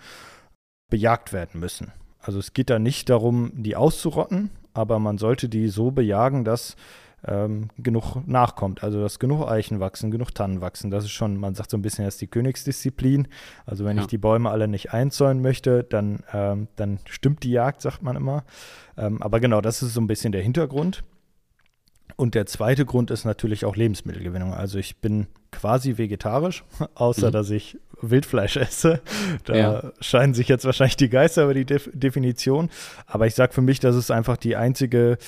bejagt werden müssen. Also es geht da nicht darum, die auszurotten, aber man sollte die so bejagen, dass ähm, genug nachkommt. Also dass genug Eichen wachsen, genug Tannen wachsen. Das ist schon, man sagt so ein bisschen, das ist die Königsdisziplin. Also wenn Ja. ich die Bäume alle nicht einzäunen möchte, dann, ähm, dann stimmt die Jagd, sagt man immer. Ähm, aber genau, das ist so ein bisschen der Hintergrund. Und der zweite Grund ist natürlich auch Lebensmittelgewinnung. Also ich bin quasi vegetarisch, außer Mhm. dass ich Wildfleisch esse. Da Ja. scheinen sich jetzt wahrscheinlich die Geister über die Def Definition. Aber ich sage für mich, dass es einfach die einzige,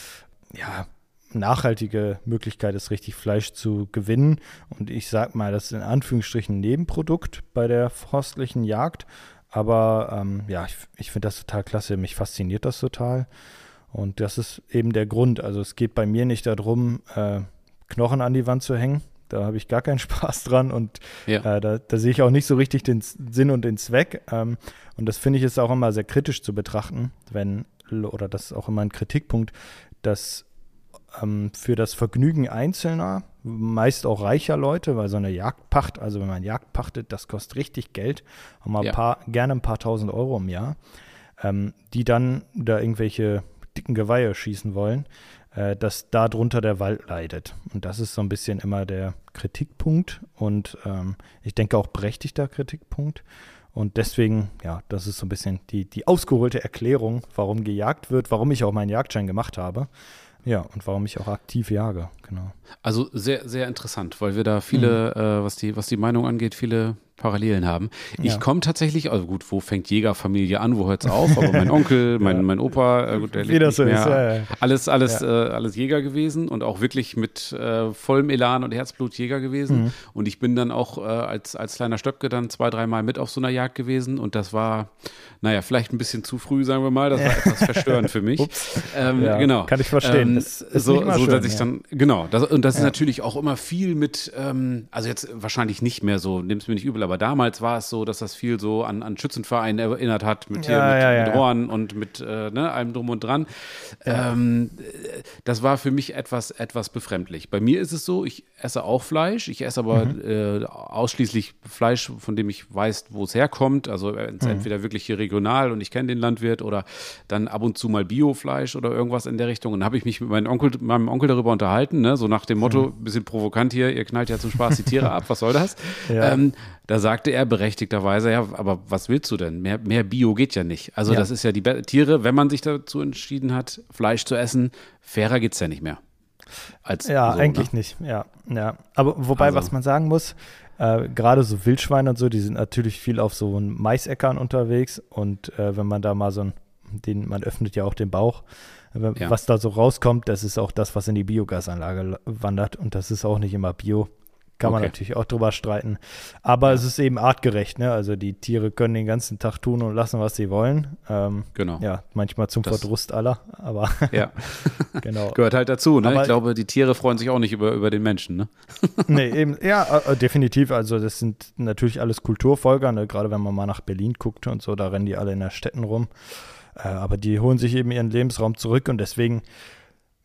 ja, nachhaltige Möglichkeit ist, richtig Fleisch zu gewinnen. Und ich sage mal, das ist in Anführungsstrichen ein Nebenprodukt bei der forstlichen Jagd. Aber ähm, ja, ich, ich finde das total klasse. Mich fasziniert das total. Und das ist eben der Grund. Also es geht bei mir nicht darum, äh, Knochen an die Wand zu hängen. Da habe ich gar keinen Spaß dran und Ja. äh, da, da sehe ich auch nicht so richtig den Sinn und den Zweck. Ähm, und das finde ich ist auch immer sehr kritisch zu betrachten, wenn, oder das ist auch immer ein Kritikpunkt, dass für das Vergnügen Einzelner, meist auch reicher Leute, weil so eine Jagdpacht, also wenn man Jagd pachtet, das kostet richtig Geld, auch mal Ja. ein paar, gerne ein paar tausend Euro im Jahr, ähm, die dann da irgendwelche dicken Geweihe schießen wollen, äh, dass darunter der Wald leidet. Und das ist so ein bisschen immer der Kritikpunkt und ähm, ich denke auch berechtigter Kritikpunkt. Und deswegen, ja, das ist so ein bisschen die, die ausgeholte Erklärung, warum gejagt wird, warum ich auch meinen Jagdschein gemacht habe. Ja, und warum ich auch aktiv jage, genau. Also sehr, sehr interessant, weil wir da viele, äh, was, die, was die Meinung angeht, viele Parallelen haben. Ich Ja. komme tatsächlich, also gut, wo fängt Jägerfamilie an, wo hört es auf? Aber mein Onkel, mein, mein Opa, äh, gut, der lebt nicht so ist, mehr. ja. Alles, alles, äh, alles Jäger gewesen und auch wirklich mit äh, vollem Elan und Herzblut Jäger gewesen. Mhm. Und ich bin dann auch äh, als, als kleiner Stöpke dann zwei, dreimal mit auf so einer Jagd gewesen und das war, naja, vielleicht ein bisschen zu früh, sagen wir mal. Das war etwas verstörend für mich. Ähm, genau. kann ich verstehen. Ähm, so, mal so dass schön, ich dann, genau, Genau, das, und das ja. ist natürlich auch immer viel mit, ähm, also jetzt wahrscheinlich nicht mehr so, nimm es mir nicht übel, aber damals war es so, dass das viel so an, an Schützenvereinen erinnert hat, mit, hier, ja, mit, mit Rohren und mit äh, ne, allem drum und dran. Ähm, das war für mich etwas, etwas befremdlich. Bei mir ist es so, ich esse auch Fleisch, ich esse aber mhm. äh, ausschließlich Fleisch, von dem ich weiß, wo es herkommt. Also mhm. entweder wirklich hier regional und ich kenne den Landwirt oder dann ab und zu mal Biofleisch oder irgendwas in der Richtung. Und dann habe ich mich mit meinem Onkel, meinem Onkel darüber unterhalten, ne? So nach dem Motto, mhm. bisschen provokant hier, ihr knallt ja zum Spaß die Tiere ab, was soll das? Ja. Ähm, da sagte er berechtigterweise, ja, aber was willst du denn? Mehr, mehr Bio geht ja nicht. Also ja. das ist ja die Be Tiere, wenn man sich dazu entschieden hat, Fleisch zu essen, fairer geht es ja nicht mehr. Als ja, so, eigentlich ne? nicht, ja. ja. Aber wobei, also. was man sagen muss, äh, gerade so Wildschweine und so, die sind natürlich viel auf so Maisäckern unterwegs und äh, wenn man da mal so ein, den, man öffnet ja auch den Bauch, ja. was da so rauskommt, das ist auch das, was in die Biogasanlage wandert und das ist auch nicht immer Bio. Kann okay. man natürlich auch drüber streiten. Aber ja. es ist eben artgerecht, ne? Also die Tiere können den ganzen Tag tun und lassen, was sie wollen. Ähm, genau. Ja, manchmal zum das, Verdrust aller, aber ja. genau. Gehört halt dazu, ne? Aber, ich glaube, die Tiere freuen sich auch nicht über, über den Menschen, ne? nee, eben, ja, äh, definitiv. Also das sind natürlich alles Kulturfolger, ne? Gerade wenn man mal nach Berlin guckt und so, da rennen die alle in den Städten rum. Äh, aber die holen sich eben ihren Lebensraum zurück und deswegen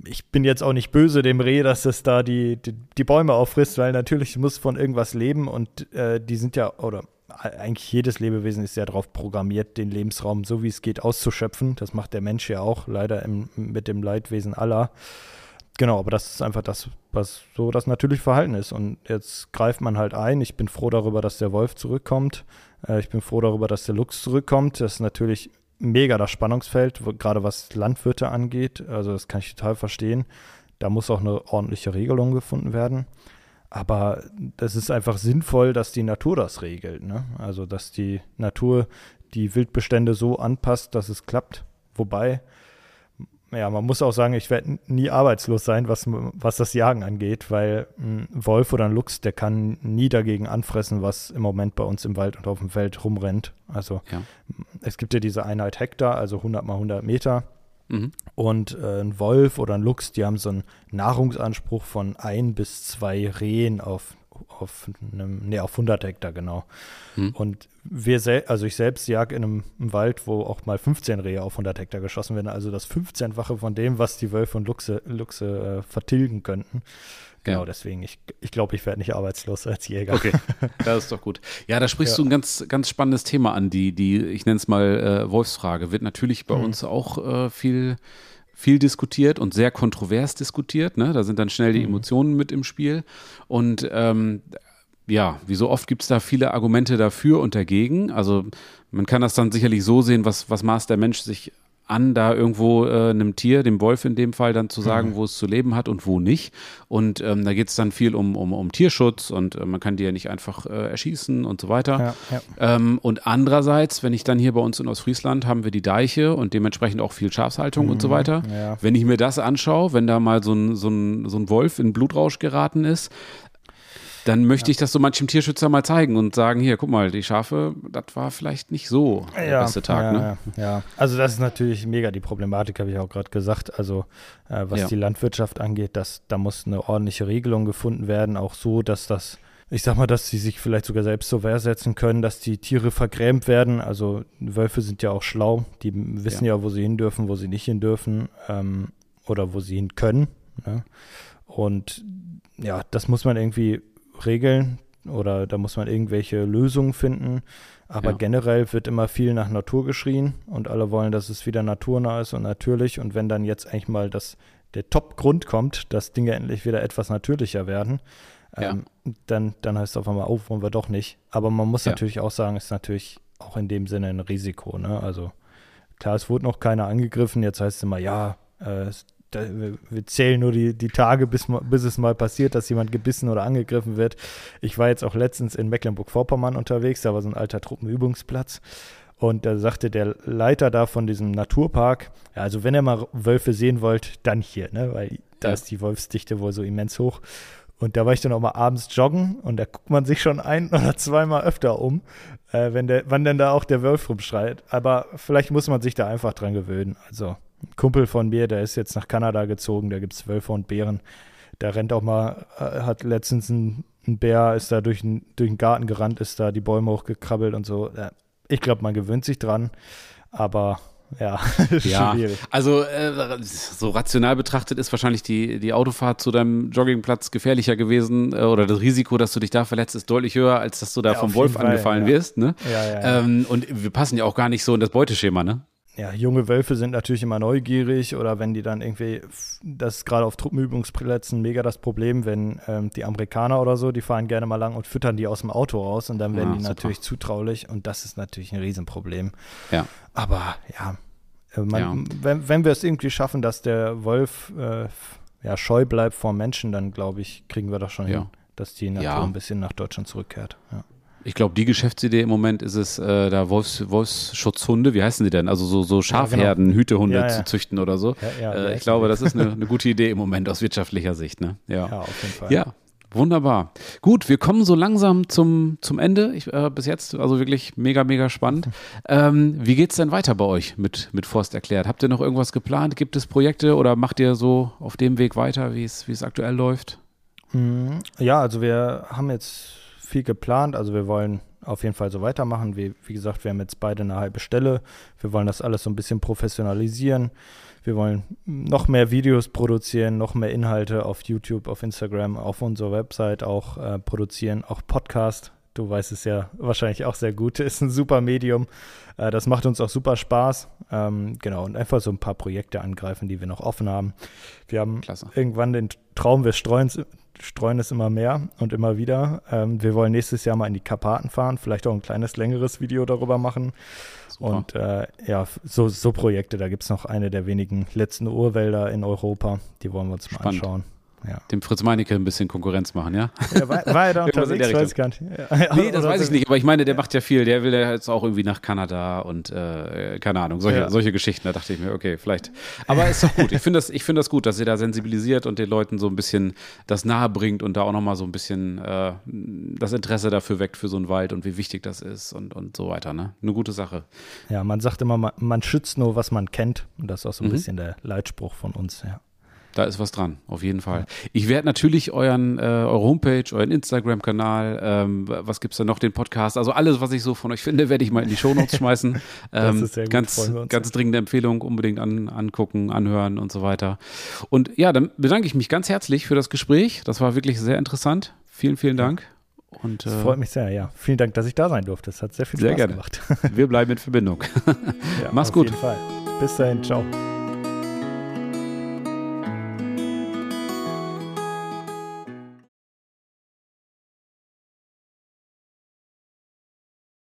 ich bin jetzt auch nicht böse dem Reh, dass es da die, die, die Bäume auffrisst, weil natürlich muss von irgendwas leben und äh, die sind ja, oder eigentlich jedes Lebewesen ist ja darauf programmiert, den Lebensraum so wie es geht auszuschöpfen. Das macht der Mensch ja auch, leider im, mit dem Leidwesen aller. Genau, aber das ist einfach das, was so das natürliche Verhalten ist. Und jetzt greift man halt ein. Ich bin froh darüber, dass der Wolf zurückkommt. Äh, ich bin froh darüber, dass der Luchs zurückkommt. Das ist natürlich mega das Spannungsfeld, gerade was Landwirte angeht. Also das kann ich total verstehen. Da muss auch eine ordentliche Regelung gefunden werden. Aber das ist einfach sinnvoll, dass die Natur das regelt. Ne? Also dass die Natur die Wildbestände so anpasst, dass es klappt. Wobei ja, man muss auch sagen, ich werde nie arbeitslos sein, was, was das Jagen angeht, weil ein Wolf oder ein Luchs, der kann nie dagegen anfressen, was im Moment bei uns im Wald und auf dem Feld rumrennt. Also ja. es gibt ja diese Einheit Hektar, also 100 mal 100 Meter. Mhm. Und äh, ein Wolf oder ein Luchs, die haben so einen Nahrungsanspruch von ein bis zwei Rehen auf auf einem, nee, auf 100 Hektar, genau. Hm. Und wir, also ich selbst jag in einem, einem, Wald, wo auch mal 15 Rehe auf 100 Hektar geschossen werden, also das 15-fache von dem, was die Wölfe und Luchse, Luchse äh, vertilgen könnten. Genau, ja. deswegen, ich, ich glaube, ich werde nicht arbeitslos als Jäger. Okay, das ist doch gut. Ja, da sprichst ja. du ein ganz, ganz spannendes Thema an. Die, die ich nenne es mal äh, Wolfsfrage, wird natürlich bei mhm. uns auch äh, viel viel diskutiert und sehr kontrovers diskutiert. Ne? Da sind dann schnell die mhm. Emotionen mit im Spiel. Und ähm, ja, wie so oft gibt es da viele Argumente dafür und dagegen. Also man kann das dann sicherlich so sehen, was, was maßt der Mensch sich an, da irgendwo äh, einem Tier, dem Wolf in dem Fall, dann zu sagen, mhm. wo es zu leben hat und wo nicht. Und ähm, da geht es dann viel um, um, um Tierschutz und äh, man kann die ja nicht einfach äh, erschießen und so weiter. Ja, ja. Ähm, und andererseits, wenn ich dann hier bei uns in Ostfriesland haben wir die Deiche und dementsprechend auch viel Schafshaltung mhm. und so mhm. weiter. Ja. Wenn ich mir das anschaue, wenn da mal so ein, so ein, so ein Wolf in Blutrausch geraten ist, dann möchte ja. ich das so manchem Tierschützer mal zeigen und sagen, hier, guck mal, die Schafe, das war vielleicht nicht so der ja, beste Tag. Ja, ne? ja, also das ist natürlich mega die Problematik, habe ich auch gerade gesagt. Also äh, was die Landwirtschaft angeht, dass, da muss eine ordentliche Regelung gefunden werden, auch so, dass das ich sag mal, dass sie sich vielleicht sogar selbst so wehrsetzen können, dass die Tiere vergrämt werden. Also Wölfe sind ja auch schlau, die wissen ja, ja wo sie hin dürfen, wo sie nicht hin dürfen ähm, oder wo sie hin können. Ne? Und ja, das muss man irgendwie regeln oder da muss man irgendwelche Lösungen finden. Aber ja. generell wird immer viel nach Natur geschrien und alle wollen, dass es wieder naturnah ist und natürlich. Und wenn dann jetzt eigentlich mal das, der Top-Grund kommt, dass Dinge endlich wieder etwas natürlicher werden, ja. ähm, dann, dann heißt es auf einmal, oh, wollen wir doch nicht. Aber man muss ja. natürlich auch sagen, es ist natürlich auch in dem Sinne ein Risiko. Ne? Also klar, es wurde noch keiner angegriffen. Jetzt heißt es immer, ja, äh, da, wir zählen nur die, die Tage, bis, bis es mal passiert, dass jemand gebissen oder angegriffen wird. Ich war jetzt auch letztens in Mecklenburg-Vorpommern unterwegs, da war so ein alter Truppenübungsplatz. Und da sagte der Leiter da von diesem Naturpark, ja, also wenn ihr mal Wölfe sehen wollt, dann hier, ne? Weil da ja. ist die Wolfsdichte wohl so immens hoch. Und da war ich dann auch mal abends joggen und da guckt man sich schon ein oder zweimal öfter um, äh, wenn der, wann denn da auch der Wolf rumschreit. Aber vielleicht muss man sich da einfach dran gewöhnen. Also ein Kumpel von mir, der ist jetzt nach Kanada gezogen, da gibt es Wölfe und Bären. Der rennt auch mal, äh, hat letztens ein, ein Bär, ist da durch, durch den Garten gerannt, ist da die Bäume hochgekrabbelt und so. Ich glaube, man gewöhnt sich dran, aber ja, ja. schwierig. Also äh, so rational betrachtet ist wahrscheinlich die, die Autofahrt zu deinem Joggingplatz gefährlicher gewesen äh, oder das Risiko, dass du dich da verletzt, ist deutlich höher, als dass du da ja, vom Wolf angefallen ja. wirst. Ne? Ja, ähm, und wir passen ja auch gar nicht so in das Beuteschema, ne? Ja, junge Wölfe sind natürlich immer neugierig oder wenn die dann irgendwie, das ist gerade auf Truppenübungsplätzen mega das Problem, wenn ähm, die Amerikaner oder so, die fahren gerne mal lang und füttern die aus dem Auto raus und dann werden ja, die super. natürlich zutraulich und das ist natürlich ein Riesenproblem. Ja. Aber ja, äh, man, ja. Wenn, wenn wir es irgendwie schaffen, dass der Wolf äh, ja, scheu bleibt vor Menschen, dann glaube ich, kriegen wir das schon ja. hin, dass die Natur ein bisschen nach Deutschland zurückkehrt. Ja. Ich glaube, die Geschäftsidee im Moment ist es, äh, da Wolfs, Wolfsschutzhunde, wie heißen die denn? Also so, so Schafherden, ja, genau. Hütehunde ja, ja. zu züchten oder so. Äh, ich glaube, das ist eine, eine, gute Idee im Moment aus wirtschaftlicher Sicht. Ne? Ja. auf jeden Fall. Ja, Wunderbar. Gut, wir kommen so langsam zum, zum Ende. Ich, äh, bis jetzt, also wirklich mega, mega spannend. Ähm, wie geht es denn weiter bei euch mit, mit Forst erklärt? Habt ihr noch irgendwas geplant? Gibt es Projekte oder macht ihr so auf dem Weg weiter, wie es aktuell läuft? Mhm. Ja, also wir haben jetzt viel geplant. Also wir wollen auf jeden Fall so weitermachen. Wie, wie gesagt, wir haben jetzt beide eine halbe Stelle. Wir wollen das alles so ein bisschen professionalisieren. Wir wollen noch mehr Videos produzieren, noch mehr Inhalte auf YouTube, auf Instagram, auf unserer Website auch äh, produzieren, auch Podcast. Du weißt es ja wahrscheinlich auch sehr gut. Ist ein super Medium. Äh, das macht uns auch super Spaß. Ähm, genau, und einfach so ein paar Projekte angreifen, die wir noch offen haben. Wir haben Klasse. irgendwann den Traum, wir streuen streuen es immer mehr und immer wieder. Ähm, wir wollen nächstes Jahr mal in die Karpaten fahren, vielleicht auch ein kleines, längeres Video darüber machen. Super. Und äh, ja, so, so Projekte, da gibt es noch eine der wenigen letzten Urwälder in Europa, die wollen wir uns mal Spannend. anschauen ja. dem Fritz Meinecke ein bisschen Konkurrenz machen, ja? ja war, war er da unterwegs? weiß ich gar nicht. Ja. Nee, das weiß ich nicht, aber ich meine, der macht ja viel. Der will ja jetzt auch irgendwie nach Kanada und äh, keine Ahnung, solche, solche Geschichten. Da dachte ich mir, okay, vielleicht. Aber ist doch gut. Ich finde das, find das gut, dass ihr da sensibilisiert und den Leuten so ein bisschen das nahe bringt und da auch nochmal so ein bisschen äh, das Interesse dafür weckt für so einen Wald und wie wichtig das ist und, und so weiter. Ne? Eine gute Sache. Ja, man sagt immer, man, man schützt nur, was man kennt. Und das ist auch so ein mhm. bisschen der Leitspruch von uns, ja. Da ist was dran, auf jeden Fall. Ich werde natürlich euren, äh, eure Homepage, euren Instagram-Kanal, ähm, was es da noch, den Podcast, also alles, was ich so von euch finde, werde ich mal in die Shownotes schmeißen. Ähm, das ist ganz, ganz dringende Empfehlung, unbedingt an, angucken, anhören und so weiter. Und ja, dann bedanke ich mich ganz herzlich für das Gespräch. Das war wirklich sehr interessant. Vielen, vielen Dank. Und, das äh, freut mich sehr, ja. Vielen Dank, dass ich da sein durfte. Es hat sehr viel sehr Spaß gerne. gemacht. Wir bleiben in Verbindung. ja, Mach's gut. Auf jeden Fall. Bis dahin, ciao.